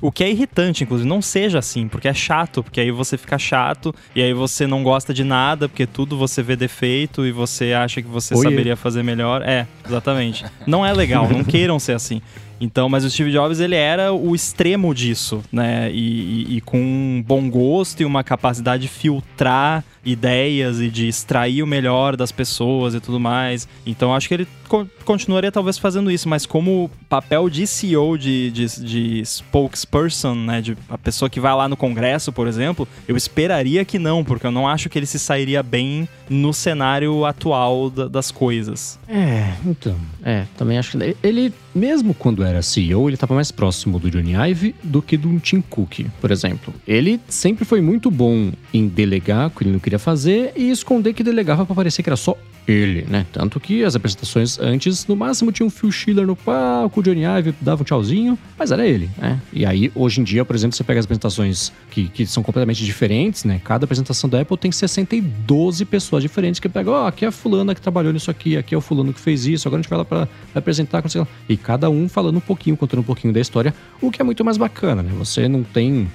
[SPEAKER 3] O que é irritante, inclusive, não seja assim, porque é chato, porque aí você fica chato e aí você não gosta de nada, porque tudo você vê defeito e você acha que você Oi. saberia fazer melhor. É, exatamente. Não é legal, não queiram ser assim. Então, mas o Steve Jobs, ele era o extremo disso, né? E, e, e com um bom gosto e uma capacidade de filtrar ideias e de extrair o melhor das pessoas e tudo mais. Então acho que ele co continuaria talvez fazendo isso, mas como papel de CEO, de, de, de, spokesperson, né, de a pessoa que vai lá no Congresso, por exemplo, eu esperaria que não, porque eu não acho que ele se sairia bem no cenário atual da, das coisas.
[SPEAKER 1] É, então, é, também acho que ele, mesmo quando era CEO, ele estava mais próximo do Johnny Ive do que do Tim Cook, por exemplo. Ele sempre foi muito bom em delegar o que ele não queria queria fazer e esconder que delegava para parecer que era só ele, né? Tanto que as apresentações antes, no máximo, tinha um Phil Schiller no palco, o Johnny Ive dava um tchauzinho, mas era ele, né? E aí, hoje em dia, por exemplo, você pega as apresentações que, que são completamente diferentes, né? Cada apresentação da Apple tem 62 pessoas diferentes que pegam, ó, oh, aqui é a fulana que trabalhou nisso aqui, aqui é o fulano que fez isso, agora a gente vai lá pra apresentar, e cada um falando um pouquinho, contando um pouquinho da história, o que é muito mais bacana, né? Você não tem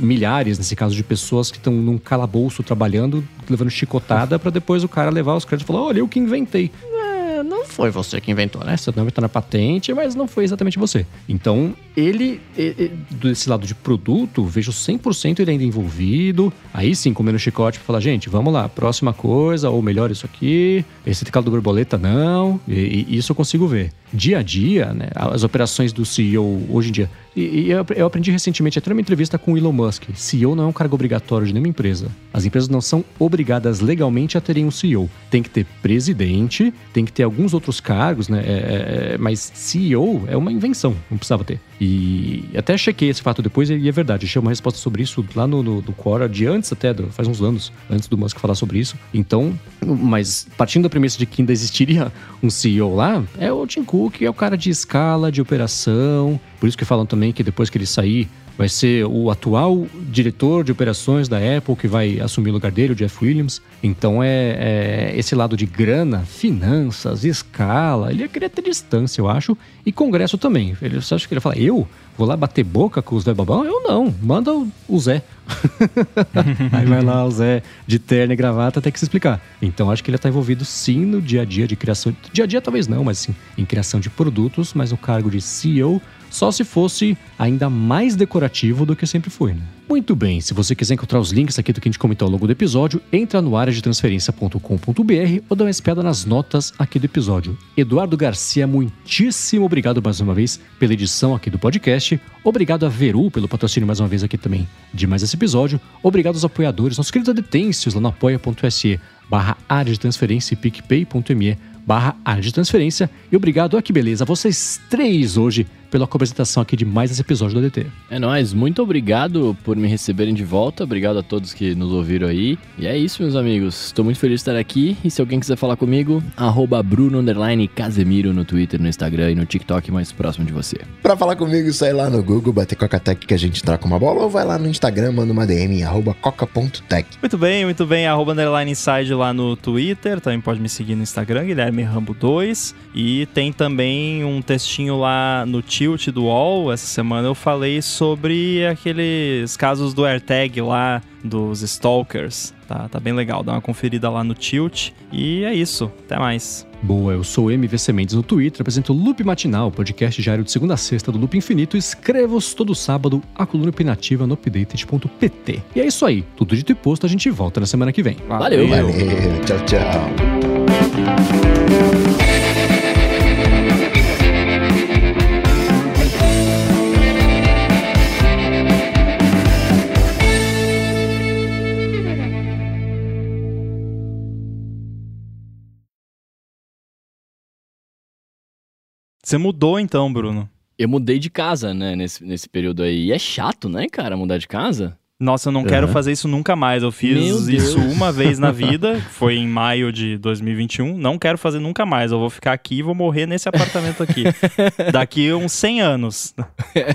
[SPEAKER 1] milhares, nesse caso, de pessoas que estão num calabouço trabalhando, levando chicotada para depois o cara levar os créditos e falar: olha, eu que inventei não foi você que inventou, né? Você não inventou na patente, mas não foi exatamente você. Então, ele, ele desse lado de produto, vejo 100% ele ainda envolvido. Aí sim, comendo chicote pra falar, gente, vamos lá, próxima coisa, ou melhor isso aqui. Esse teclado do borboleta, não. E, e isso eu consigo ver. Dia a dia, né? As operações do CEO hoje em dia. E, e eu aprendi recentemente, até numa entrevista com o Elon Musk. CEO não é um cargo obrigatório de nenhuma empresa. As empresas não são obrigadas legalmente a terem um CEO. Tem que ter presidente, tem que ter alguns outros cargos, né? É, é, é mas CEO é uma invenção, não precisava ter. E até chequei esse fato depois e é verdade. Achei uma resposta sobre isso lá no, no, no Quora de antes até, do, faz uns anos, antes do Musk falar sobre isso. Então, mas partindo da premissa de que ainda existiria um CEO lá, é o Tim Cook, é o cara de escala, de operação. Por isso que falam também que depois que ele sair vai ser o atual diretor de operações da Apple que vai assumir o lugar dele, o Jeff Williams. Então é, é esse lado de grana, finanças, escala, ele ia querer ter distância, eu acho, e congresso também. Ele, você acha que ele ia falar, eu vou lá bater boca com o Zé Babão? Eu não, manda o Zé. Aí vai lá o Zé de terno e gravata até que se explicar. Então acho que ele está envolvido sim no dia a dia de criação. Dia a dia talvez não, mas sim em criação de produtos, mas no cargo de CEO só se fosse ainda mais decorativo do que sempre foi, né? Muito bem, se você quiser encontrar os links aqui do que a gente comentou ao longo do episódio, entra no área de transferência.com.br ou dá uma espiada nas notas aqui do episódio. Eduardo Garcia, muitíssimo obrigado mais uma vez pela edição aqui do podcast. Obrigado a Veru pelo patrocínio mais uma vez aqui também de mais esse episódio. Obrigado aos apoiadores, nossos queridos adetêncios lá no apoia.se barra área de transferência e picpay.me barra área de transferência. E obrigado, a que beleza, vocês três hoje pela apresentação aqui de mais esse episódio do DT.
[SPEAKER 2] É nóis, muito obrigado por me receberem de volta, obrigado a todos que nos ouviram aí. E é isso, meus amigos, estou muito feliz de estar aqui e se alguém quiser falar comigo, arroba Bruno Casemiro no Twitter, no Instagram e no TikTok mais próximo de você.
[SPEAKER 4] Pra falar comigo, sai lá no Google, bater Coca-Tech que a gente troca uma bola ou vai lá no Instagram, manda uma DM, arroba coca.tech.
[SPEAKER 3] Muito bem, muito bem, arroba underline inside lá no Twitter, também pode me seguir no Instagram, Guilherme Rambo 2 e tem também um textinho lá no tilt do UOL, essa semana eu falei sobre aqueles casos do AirTag lá, dos Stalkers. Tá, tá bem legal, dá uma conferida lá no tilt. E é isso, até mais.
[SPEAKER 1] Boa, eu sou o MVC Mendes no Twitter, apresento o Loop Matinal, podcast diário de segunda a sexta do Loop Infinito. Escrevo-os todo sábado a coluna opinativa no updated.pt. E é isso aí, tudo dito e posto, a gente volta na semana que vem.
[SPEAKER 4] Valeu! Valeu. Tchau, tchau!
[SPEAKER 3] Você mudou então, Bruno?
[SPEAKER 2] Eu mudei de casa, né, nesse, nesse período aí. E é chato, né, cara, mudar de casa?
[SPEAKER 3] Nossa, eu não uhum. quero fazer isso nunca mais. Eu fiz isso uma vez na vida, foi em maio de 2021. Não quero fazer nunca mais. Eu vou ficar aqui e vou morrer nesse apartamento aqui. daqui uns 100 anos.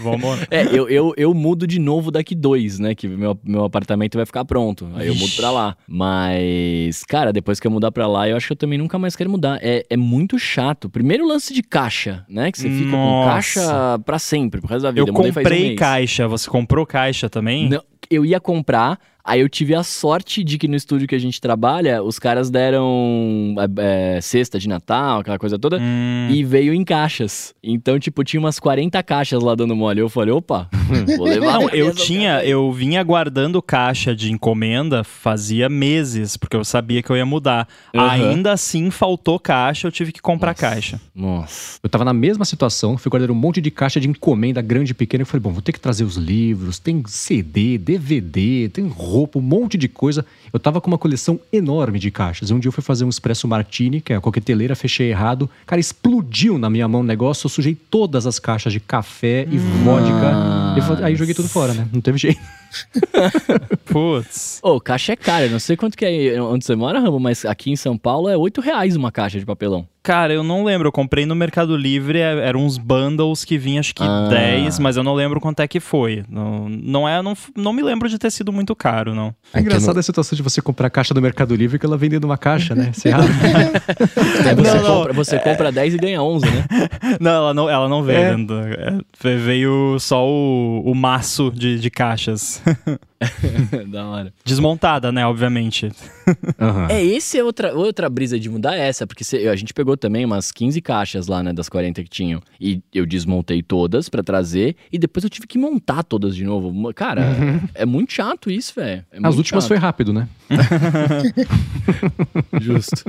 [SPEAKER 2] Vamos. É, eu, eu, eu mudo de novo daqui dois, né? Que meu, meu apartamento vai ficar pronto. Aí eu mudo pra lá. Mas, cara, depois que eu mudar pra lá, eu acho que eu também nunca mais quero mudar. É, é muito chato. Primeiro lance de caixa, né? Que você fica Nossa. com caixa pra sempre, pro resto da vida.
[SPEAKER 3] Eu, eu comprei caixa. Você comprou caixa também?
[SPEAKER 2] Não eu ia comprar, Aí eu tive a sorte de que no estúdio que a gente trabalha, os caras deram é, é, cesta de Natal, aquela coisa toda, hum. e veio em caixas. Então, tipo, tinha umas 40 caixas lá dando mole. Eu falei, opa,
[SPEAKER 3] vou levar. Não, eu tinha, eu vinha guardando caixa de encomenda fazia meses, porque eu sabia que eu ia mudar. Uhum. Ainda assim, faltou caixa, eu tive que comprar
[SPEAKER 1] Nossa.
[SPEAKER 3] caixa.
[SPEAKER 1] Nossa. Eu tava na mesma situação, fui guardar um monte de caixa de encomenda grande e pequena. Eu falei, bom, vou ter que trazer os livros, tem CD, DVD, tem roupa, um monte de coisa. Eu tava com uma coleção enorme de caixas. Um dia eu fui fazer um espresso martini, que é a coqueteleira, fechei errado. Cara, explodiu na minha mão o negócio. Eu sujei todas as caixas de café e vodka. aí joguei tudo fora, né? Não teve jeito.
[SPEAKER 2] Putz. Ô, oh, caixa é cara. Eu não sei quanto que é onde você mora, Rambo, mas aqui em São Paulo é 8 reais uma caixa de papelão.
[SPEAKER 3] Cara, eu não lembro. Eu comprei no Mercado Livre, é, eram uns bundles que vinha acho que ah. 10, mas eu não lembro quanto é que foi. Não, não é, não, não me lembro de ter sido muito caro, não.
[SPEAKER 1] É engraçado a situação de você comprar a caixa do Mercado Livre que ela vem dentro de uma caixa, né? Você,
[SPEAKER 2] abre. é, você, não, compra, você compra 10 e ganha 11, né?
[SPEAKER 3] Não, ela não, ela não veio é. dentro. É, veio só o, o maço de, de caixas.
[SPEAKER 2] da hora.
[SPEAKER 3] Desmontada, né, obviamente.
[SPEAKER 2] Uhum. É, esse é outra, outra brisa de mudar essa, porque cê, a gente pegou também umas 15 caixas lá, né, das 40 que tinham. E eu desmontei todas para trazer, e depois eu tive que montar todas de novo. Cara, uhum. é muito chato isso, velho. É
[SPEAKER 1] As últimas chato. foi rápido, né?
[SPEAKER 2] Justo.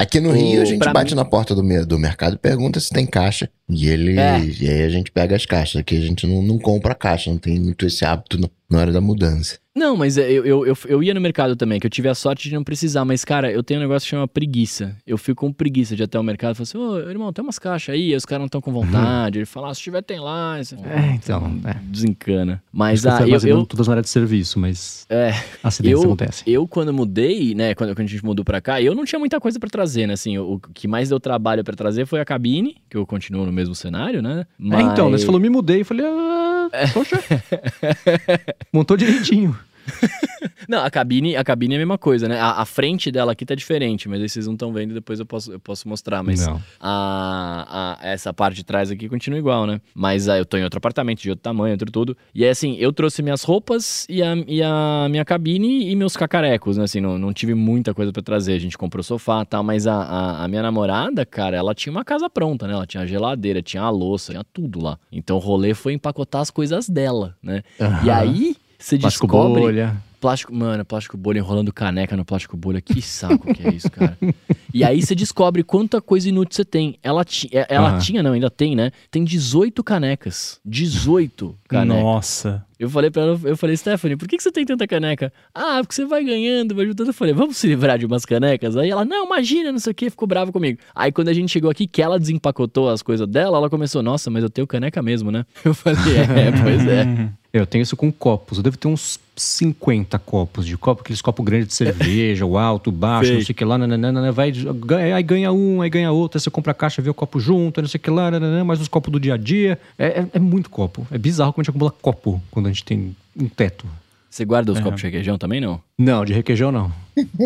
[SPEAKER 4] Aqui no o, Rio, a gente bate mim... na porta do, do mercado e pergunta se tem caixa. E ele. É. E aí a gente pega as caixas. Aqui a gente não, não compra caixa, não tem muito esse hábito na hora da mudança.
[SPEAKER 2] Não, mas é, eu, eu, eu, eu, ia no mercado também, que eu tive a sorte de não precisar. Mas, cara, eu tenho um negócio que chama preguiça. Eu fico com preguiça de ir até o mercado e falo assim, ô, irmão, tem umas caixas aí, os caras não estão com vontade. Ele fala, ah, se tiver, tem lá.
[SPEAKER 1] é, então. É.
[SPEAKER 2] Desencana. Mas
[SPEAKER 1] ah, eu, eu. Todas as áreas de serviço, mas.
[SPEAKER 2] É. Acidentes acontecem. Eu, quando mudei, né, quando, quando a gente mudou pra cá, eu não tinha muita coisa para trazer, né? Assim, o, o que mais deu trabalho para trazer foi a cabine, que eu continuo no mesmo cenário, né?
[SPEAKER 1] Mas... É, então, né, você falou, me mudei. Eu falei, ah, é. poxa. Montou direitinho.
[SPEAKER 2] não, a cabine, a cabine é a mesma coisa, né? A, a frente dela aqui tá diferente, mas aí vocês não estão vendo, depois eu posso, eu posso mostrar. Mas a, a, essa parte de trás aqui continua igual, né? Mas aí eu tô em outro apartamento, de outro tamanho, outro tudo. E é assim, eu trouxe minhas roupas e a, e a minha cabine e meus cacarecos, né? Assim, não, não tive muita coisa para trazer. A gente comprou sofá e tal, mas a, a, a, minha namorada, cara, ela tinha uma casa pronta, né? Ela tinha a geladeira, tinha a louça, tinha tudo lá. Então o rolê foi empacotar as coisas dela, né? Uhum. E aí você plástico descobre. Bolha. Plástico, mano, plástico bolha enrolando caneca no plástico bolha. Que saco que é isso, cara. e aí você descobre quanta coisa inútil você tem. Ela, ti, é, ela uhum. tinha, não, ainda tem, né? Tem 18 canecas. 18 canecas.
[SPEAKER 3] Nossa.
[SPEAKER 2] Eu falei para ela, eu falei, Stephanie, por que, que você tem tanta caneca? Ah, porque você vai ganhando, vai juntando. Eu falei, vamos se livrar de umas canecas? Aí ela, não, imagina, não sei o que, ficou brava comigo. Aí quando a gente chegou aqui, que ela desempacotou as coisas dela, ela começou, nossa, mas eu tenho caneca mesmo, né? Eu falei, é, pois é.
[SPEAKER 1] Eu tenho isso com copos. Eu devo ter uns 50 copos de copo, aqueles copos grandes de cerveja, o alto, o baixo, não sei o que lá, nananana, vai, aí ganha um, aí ganha outro, aí você compra a caixa, vê o copo junto, não sei o que lá, nananana, mais os copos do dia a dia. É, é, é muito copo. É bizarro como a gente acumula copo quando a gente tem um teto.
[SPEAKER 2] Você guarda os é. copos de requeijão também, não?
[SPEAKER 1] Não, de requeijão não.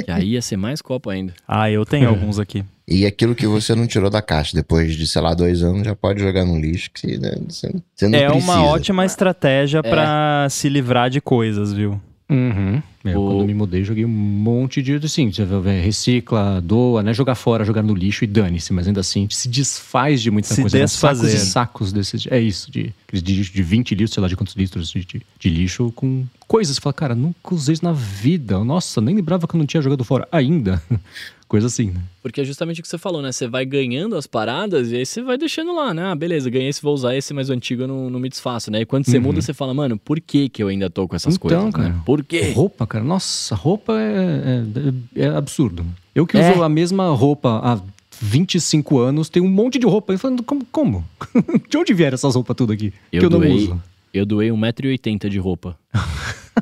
[SPEAKER 2] Que aí ia ser mais copo ainda.
[SPEAKER 3] Ah, eu tenho alguns aqui.
[SPEAKER 4] E aquilo que você não tirou da caixa depois de, sei lá, dois anos, já pode jogar no lixo, que né, você, você não
[SPEAKER 3] É
[SPEAKER 4] precisa.
[SPEAKER 3] uma ótima estratégia é. para se livrar de coisas, viu?
[SPEAKER 1] Uhum. É, o... Quando me mudei, joguei um monte de. Assim, você recicla, doa, né? Jogar fora, jogar no lixo e dane-se, mas ainda assim se desfaz de muita
[SPEAKER 3] se
[SPEAKER 1] coisa.
[SPEAKER 3] Desfazer.
[SPEAKER 1] Sacos e sacos desses. É isso, de, de, de 20 litros, sei lá de quantos litros de, de, de lixo com coisas. Você fala, cara, nunca usei isso na vida. Nossa, nem lembrava que eu não tinha jogado fora ainda. Coisa assim, né?
[SPEAKER 2] Porque é justamente o que você falou, né? Você vai ganhando as paradas e aí você vai deixando lá, né? Ah, beleza, ganhei esse, vou usar esse, mas o antigo eu não, não me desfaço, né? E quando você uhum. muda, você fala, mano, por que que eu ainda tô com essas
[SPEAKER 1] então,
[SPEAKER 2] coisas? Né?
[SPEAKER 1] Cara,
[SPEAKER 2] né? Por quê?
[SPEAKER 1] Roupa, cara. Nossa, roupa é, é, é absurdo. Eu que é. uso a mesma roupa há 25 anos, tenho um monte de roupa. Eu falando, como? como? de onde vieram essas roupas tudo aqui?
[SPEAKER 2] Eu que eu doei, não uso. Eu doei 1,80m de roupa.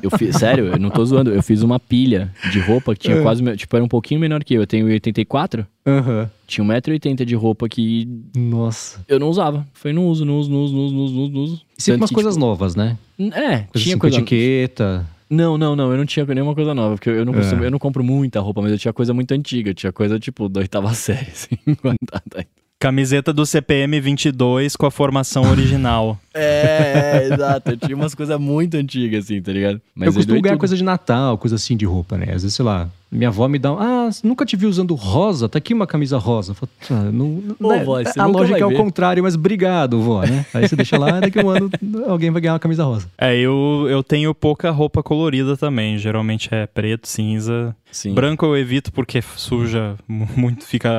[SPEAKER 2] Eu fiz, sério, eu não tô zoando. Eu fiz uma pilha de roupa que tinha é. quase. Tipo, era um pouquinho menor que eu. Eu tenho 84.
[SPEAKER 1] Uhum.
[SPEAKER 2] Tinha 1,80m de roupa que.
[SPEAKER 1] Nossa.
[SPEAKER 2] Eu não usava. Foi não uso, não uso, não uso, não uso, não uso, não uso.
[SPEAKER 1] Sempre umas que, coisas tipo, novas, né?
[SPEAKER 2] É,
[SPEAKER 1] coisa
[SPEAKER 2] tinha
[SPEAKER 1] assim, coisa. etiqueta.
[SPEAKER 2] Não, não, não, eu não tinha nenhuma coisa nova, porque eu não, costumo, é. eu não compro muita roupa, mas eu tinha coisa muito antiga, eu tinha coisa tipo da oitava série, assim, guardada.
[SPEAKER 3] Camiseta do CPM 22 com a formação original.
[SPEAKER 2] é, é, exato. Eu tinha umas coisas muito antigas, assim, tá ligado?
[SPEAKER 1] Mas eu costumo ganhar tudo. coisa de Natal, coisa assim de roupa, né? Às vezes, sei lá, minha avó me dá um, ah, nunca te vi usando rosa, tá aqui uma camisa rosa. Falo, ah, não, Ô, né? vó, a lógica é o contrário, mas obrigado, vó, né? Aí você deixa lá, daqui a um ano alguém vai ganhar uma camisa rosa.
[SPEAKER 3] É, eu, eu tenho pouca roupa colorida também, geralmente é preto, cinza. Sim. Branco eu evito porque suja muito, fica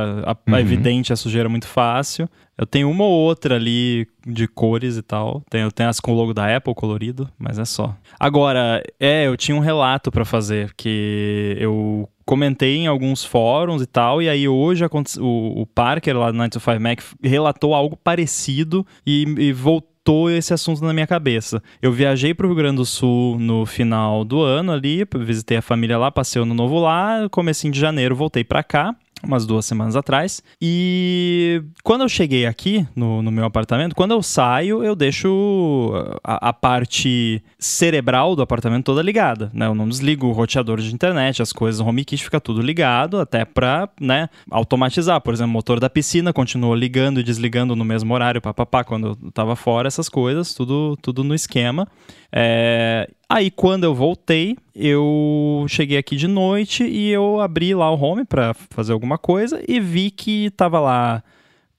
[SPEAKER 3] uhum. evidente a sujeira muito fácil. Eu tenho uma ou outra ali de cores e tal. Tenho, tenho as com o logo da Apple colorido, mas é só. Agora, é, eu tinha um relato para fazer que eu comentei em alguns fóruns e tal, e aí hoje o, o Parker lá do 925 Mac relatou algo parecido e, e voltou esse assunto na minha cabeça. Eu viajei para o Rio Grande do Sul no final do ano ali, visitei a família lá, passei o ano novo lá, comecinho de janeiro voltei para cá umas duas semanas atrás. E quando eu cheguei aqui no, no meu apartamento, quando eu saio, eu deixo a, a, parte cerebral do apartamento toda ligada, né? Eu não desligo o roteador de internet, as coisas no HomeKit fica tudo ligado, até para, né, automatizar. Por exemplo, o motor da piscina continua ligando e desligando no mesmo horário, papapá, quando eu tava fora, essas coisas, tudo, tudo no esquema. É, Aí quando eu voltei, eu cheguei aqui de noite e eu abri lá o home para fazer alguma coisa e vi que tava lá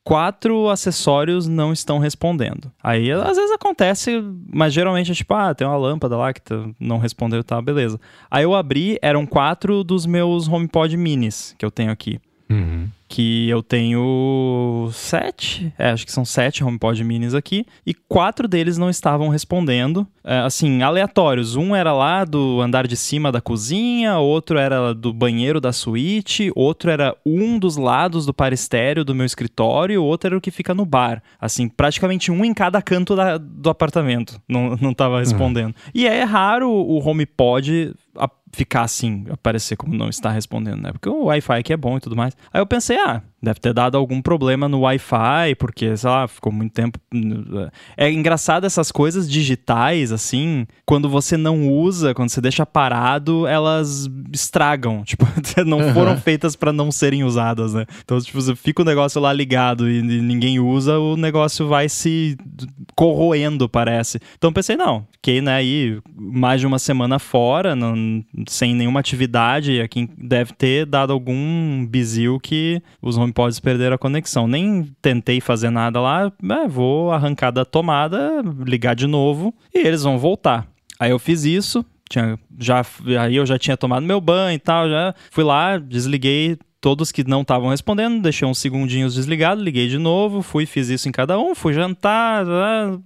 [SPEAKER 3] quatro acessórios não estão respondendo. Aí às vezes acontece, mas geralmente é tipo, ah, tem uma lâmpada lá que não respondeu, tá, beleza. Aí eu abri, eram quatro dos meus HomePod minis que eu tenho aqui. Uhum que eu tenho sete, é, acho que são sete HomePod minis aqui, e quatro deles não estavam respondendo, é, assim, aleatórios. Um era lá do andar de cima da cozinha, outro era do banheiro da suíte, outro era um dos lados do paristério do meu escritório, outro era o que fica no bar. Assim, praticamente um em cada canto da, do apartamento não, não tava respondendo. Uhum. E é raro o HomePod ficar assim, aparecer como não está respondendo, né? Porque o Wi-Fi aqui é bom e tudo mais. Aí eu pensei, ah, Deve ter dado algum problema no Wi-Fi, porque, sei lá, ficou muito tempo. É engraçado essas coisas digitais, assim, quando você não usa, quando você deixa parado, elas estragam. Tipo, não foram feitas para não serem usadas, né? Então, tipo, fica o negócio lá ligado e ninguém usa, o negócio vai se corroendo, parece. Então pensei, não, fiquei, né, aí mais de uma semana fora, não, sem nenhuma atividade, aqui deve ter dado algum bizil que os home podes perder a conexão. Nem tentei fazer nada lá, é, vou arrancar da tomada, ligar de novo e eles vão voltar. Aí eu fiz isso, tinha, já, aí eu já tinha tomado meu banho e tal, já fui lá, desliguei todos que não estavam respondendo, deixei uns segundinhos desligado, liguei de novo, fui, fiz isso em cada um, fui jantar, ah,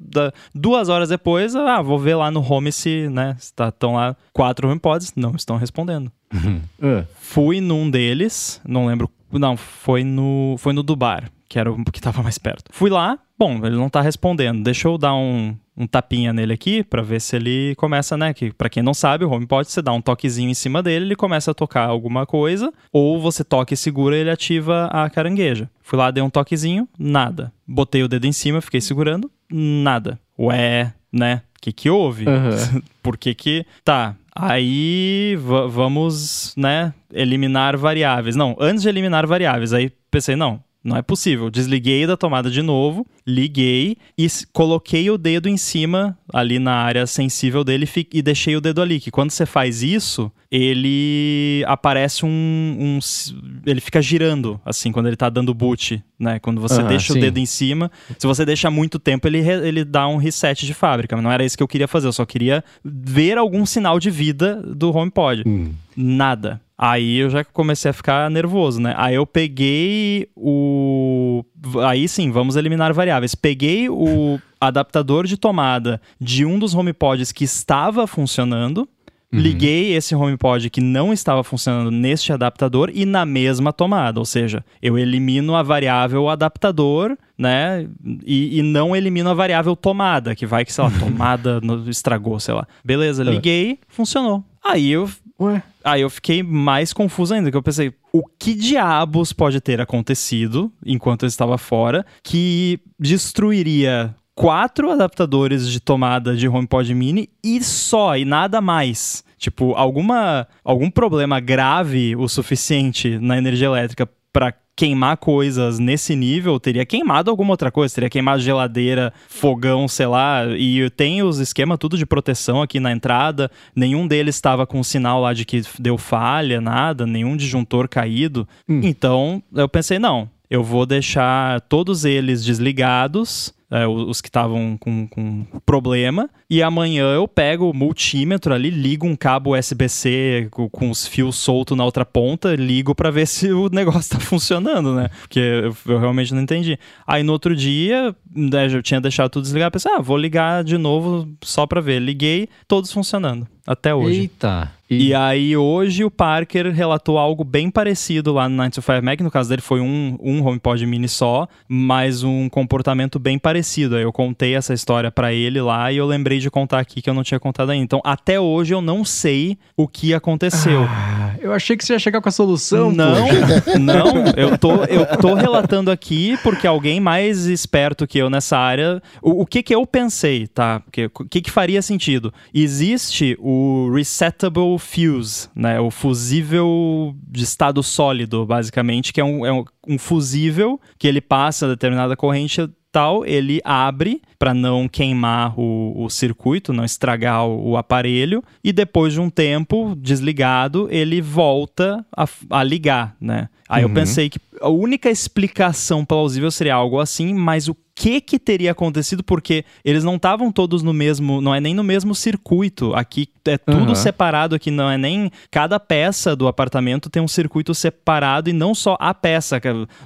[SPEAKER 3] duas horas depois, ah, vou ver lá no home se, né, estão tá, lá quatro HomePods, não estão respondendo. Uhum. Uh. Fui num deles, não lembro não, foi no, foi no do bar, que era o que tava mais perto. Fui lá, bom, ele não tá respondendo. Deixa eu dar um, um tapinha nele aqui para ver se ele começa, né? Que para quem não sabe, o HomePod você dá um toquezinho em cima dele, ele começa a tocar alguma coisa, ou você toca e segura, ele ativa a carangueja. Fui lá, dei um toquezinho, nada. Botei o dedo em cima, fiquei segurando, nada. Ué, né? O que que houve? Uhum. Por que que... Tá, Aí vamos, né, eliminar variáveis. Não, antes de eliminar variáveis, aí pensei, não, não é possível. Desliguei da tomada de novo, liguei e coloquei o dedo em cima, ali na área sensível dele, e deixei o dedo ali. Que quando você faz isso, ele aparece um, um ele fica girando, assim, quando ele tá dando boot, né? Quando você deixa sim. o dedo em cima. Se você deixa muito tempo, ele, ele dá um reset de fábrica. Mas não era isso que eu queria fazer. Eu só queria ver algum sinal de vida do HomePod. Hum. Nada. Aí eu já comecei a ficar nervoso, né? Aí eu peguei o. Aí sim, vamos eliminar variáveis. Peguei o adaptador de tomada de um dos HomePods que estava funcionando. Uhum. Liguei esse HomePod que não estava funcionando neste adaptador e na mesma tomada, ou seja, eu elimino a variável adaptador, né? E, e não elimino a variável tomada, que vai que, sei lá, tomada estragou, sei lá. Beleza, é. liguei, funcionou. Aí eu Ué? Aí eu fiquei mais confuso ainda, que eu pensei, o que diabos pode ter acontecido enquanto eu estava fora que destruiria quatro adaptadores de tomada de HomePod Mini e só, e nada mais. Tipo, alguma, algum problema grave o suficiente na energia elétrica para queimar coisas nesse nível, teria queimado alguma outra coisa, teria queimado geladeira, fogão, sei lá, e tem os esquemas tudo de proteção aqui na entrada, nenhum deles estava com sinal lá de que deu falha, nada, nenhum disjuntor caído. Hum. Então, eu pensei, não, eu vou deixar todos eles desligados é, os que estavam com, com problema. E amanhã eu pego o multímetro ali, ligo um cabo USB-C com, com, os fios soltos na outra ponta, ligo para ver se o negócio tá funcionando, né? Porque eu, eu, realmente não entendi. Aí no outro dia, né, eu tinha deixado tudo desligado, pensei, ah, vou ligar de novo só para ver. Liguei, todos funcionando. Até hoje.
[SPEAKER 1] Eita!
[SPEAKER 3] E... e... aí, hoje, o Parker relatou algo bem parecido lá no 925 Mac. No caso dele, foi um, um HomePod mini só, mas um comportamento bem parecido. Aí eu contei essa história para ele lá e eu lembrei de contar aqui que eu não tinha contado ainda. Então, até hoje, eu não sei o que aconteceu.
[SPEAKER 1] Ah, eu achei que você ia chegar com a solução.
[SPEAKER 3] Não, não. Eu tô, eu tô relatando aqui porque alguém mais esperto que eu nessa área. O, o que que eu pensei, tá? O que, que faria sentido? Existe o Resettable fuse, né? O fusível de estado sólido, basicamente, que é um, é um fusível que ele passa determinada corrente tal, ele abre para não queimar o, o, circuito, não estragar o, o, aparelho, e depois de um tempo desligado, ele volta a, a ligar, né? Aí uhum. eu pensei que a única explicação plausível seria algo assim, mas o que que teria acontecido porque eles não estavam todos no mesmo, não é nem no mesmo circuito. Aqui é tudo uhum. separado, aqui não é nem cada peça do apartamento tem um circuito separado e não só a peça,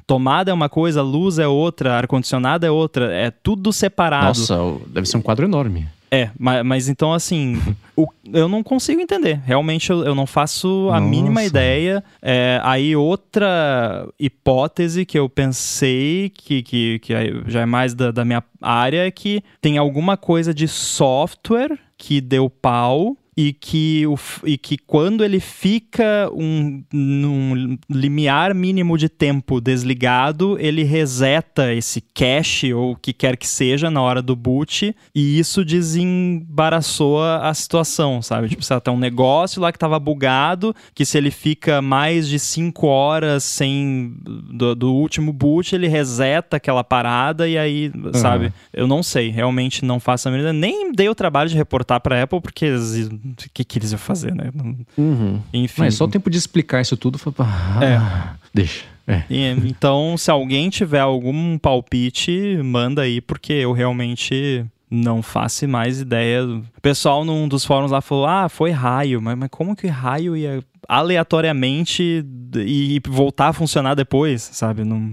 [SPEAKER 3] tomada é uma coisa, luz é outra, ar condicionado é outra, é tudo separado.
[SPEAKER 1] Nossa, deve ser um quadro enorme.
[SPEAKER 3] É, mas, mas então, assim, o, eu não consigo entender. Realmente, eu, eu não faço a Nossa. mínima ideia. É, aí, outra hipótese que eu pensei, que, que, que já é mais da, da minha área, é que tem alguma coisa de software que deu pau e que, o, e que quando ele fica um, num limiar mínimo de tempo desligado, ele reseta esse cache ou o que quer que seja na hora do boot e isso desembaraçou a situação, sabe? Tipo, você tem um negócio lá que estava bugado, que se ele fica mais de 5 horas sem do, do, último boot, ele reseta aquela parada e aí, uhum. sabe? Eu não sei, realmente não faço a mínima Nem dei o trabalho de reportar para Apple porque o que, que eles iam fazer, né?
[SPEAKER 1] Uhum. Enfim. Mas só o tempo de explicar isso tudo foi pra... Ah, é. Deixa. É.
[SPEAKER 3] E, então, se alguém tiver algum palpite, manda aí, porque eu realmente não faço mais ideia. O pessoal num dos fóruns lá falou: ah, foi raio, mas, mas como que raio ia aleatoriamente e voltar a funcionar depois, sabe?
[SPEAKER 1] Não... Uhum.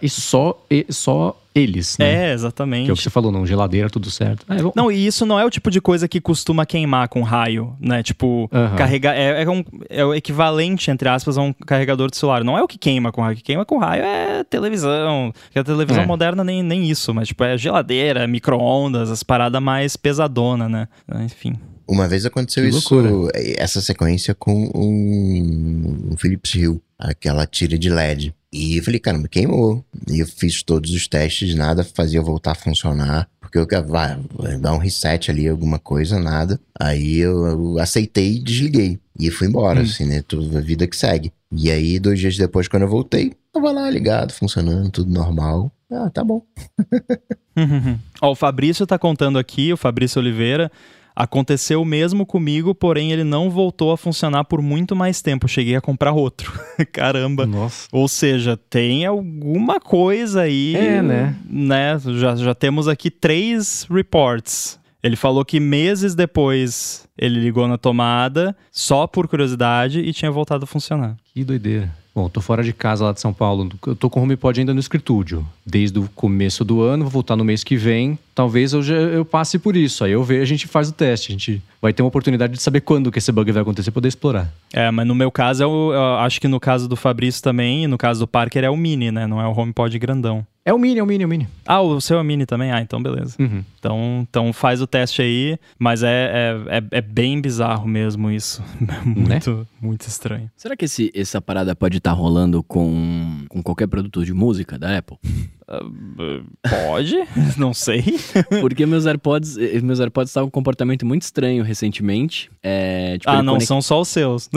[SPEAKER 1] E só, e só eles,
[SPEAKER 3] né? É, exatamente.
[SPEAKER 1] Que é o que você falou, não, geladeira, tudo certo.
[SPEAKER 3] É, não, e isso não é o tipo de coisa que costuma queimar com raio, né? Tipo, uhum. carregar. É, é, um, é o equivalente, entre aspas, a um carregador de celular. Não é o que queima com raio. O que queima com raio é televisão. Porque a televisão é. moderna nem, nem isso, mas tipo, é geladeira, micro-ondas, as paradas mais pesadona, né? Enfim.
[SPEAKER 4] Uma vez aconteceu isso, essa sequência com um, um Philips Hue, aquela tira de LED. E eu falei, caramba, queimou. E eu fiz todos os testes, nada fazia voltar a funcionar. Porque eu vai, dar um reset ali, alguma coisa, nada. Aí eu, eu aceitei e desliguei. E fui embora, hum. assim, né? Toda a vida que segue. E aí, dois dias depois, quando eu voltei, tava lá ligado, funcionando, tudo normal. Ah, tá bom.
[SPEAKER 3] Ó, o Fabrício tá contando aqui, o Fabrício Oliveira. Aconteceu o mesmo comigo, porém ele não voltou a funcionar por muito mais tempo. cheguei a comprar outro. Caramba.
[SPEAKER 1] Nossa.
[SPEAKER 3] Ou seja, tem alguma coisa aí.
[SPEAKER 1] É, né?
[SPEAKER 3] né? Já, já temos aqui três reports. Ele falou que meses depois ele ligou na tomada, só por curiosidade, e tinha voltado a funcionar.
[SPEAKER 1] Que doideira. Bom, tô fora de casa lá de São Paulo. Eu tô com o HomePod ainda no escritúdio. Desde o começo do ano, vou voltar no mês que vem. Talvez eu, já, eu passe por isso. Aí eu vejo, a gente faz o teste. A gente vai ter uma oportunidade de saber quando que esse bug vai acontecer poder explorar.
[SPEAKER 3] É, mas no meu caso, eu, eu acho que no caso do Fabrício também, e no caso do Parker, é o Mini, né? Não é o HomePod grandão.
[SPEAKER 1] É o Mini, é o Mini, é o Mini.
[SPEAKER 3] Ah, o seu é o Mini também? Ah, então beleza. Uhum. Então, então faz o teste aí, mas é, é, é, é bem bizarro mesmo isso. muito, né? muito estranho.
[SPEAKER 2] Será que esse, essa parada pode estar tá rolando com, com qualquer produtor de música da Apple?
[SPEAKER 3] Uh, pode, não sei.
[SPEAKER 2] Porque meus AirPods, eh, meus AirPods estavam com um comportamento muito estranho recentemente. É,
[SPEAKER 3] tipo, ah, não conect... são só os seus.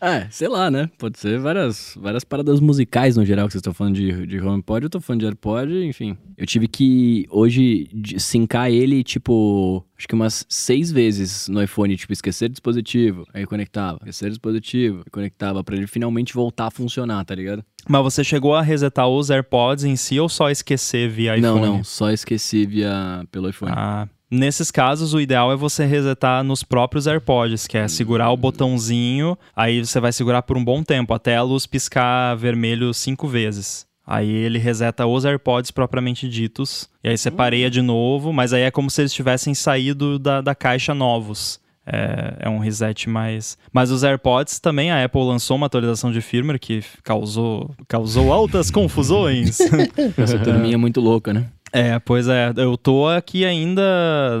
[SPEAKER 2] É. é, sei lá, né? Pode ser várias, várias paradas musicais no geral que vocês estão falando de, de HomePod, eu tô falando de AirPod, enfim. Eu tive que hoje sincar ele, tipo, acho que umas seis vezes no iPhone, tipo, esquecer dispositivo, aí conectava, esquecer dispositivo, conectava, para ele finalmente voltar a funcionar, tá ligado?
[SPEAKER 3] Mas você chegou a resetar os AirPods em si ou só esquecer via iPhone?
[SPEAKER 2] Não, não, só esqueci via pelo iPhone.
[SPEAKER 3] Ah, Nesses casos, o ideal é você resetar nos próprios AirPods, que é segurar o botãozinho, aí você vai segurar por um bom tempo, até a luz piscar vermelho cinco vezes. Aí ele reseta os AirPods propriamente ditos, e aí você pareia de novo, mas aí é como se eles tivessem saído da, da caixa novos. É, é, um reset mais. Mas os AirPods também, a Apple lançou uma atualização de firmware que causou, causou altas confusões.
[SPEAKER 2] Essa turminha é muito louca, né?
[SPEAKER 3] É, pois é, eu tô aqui ainda.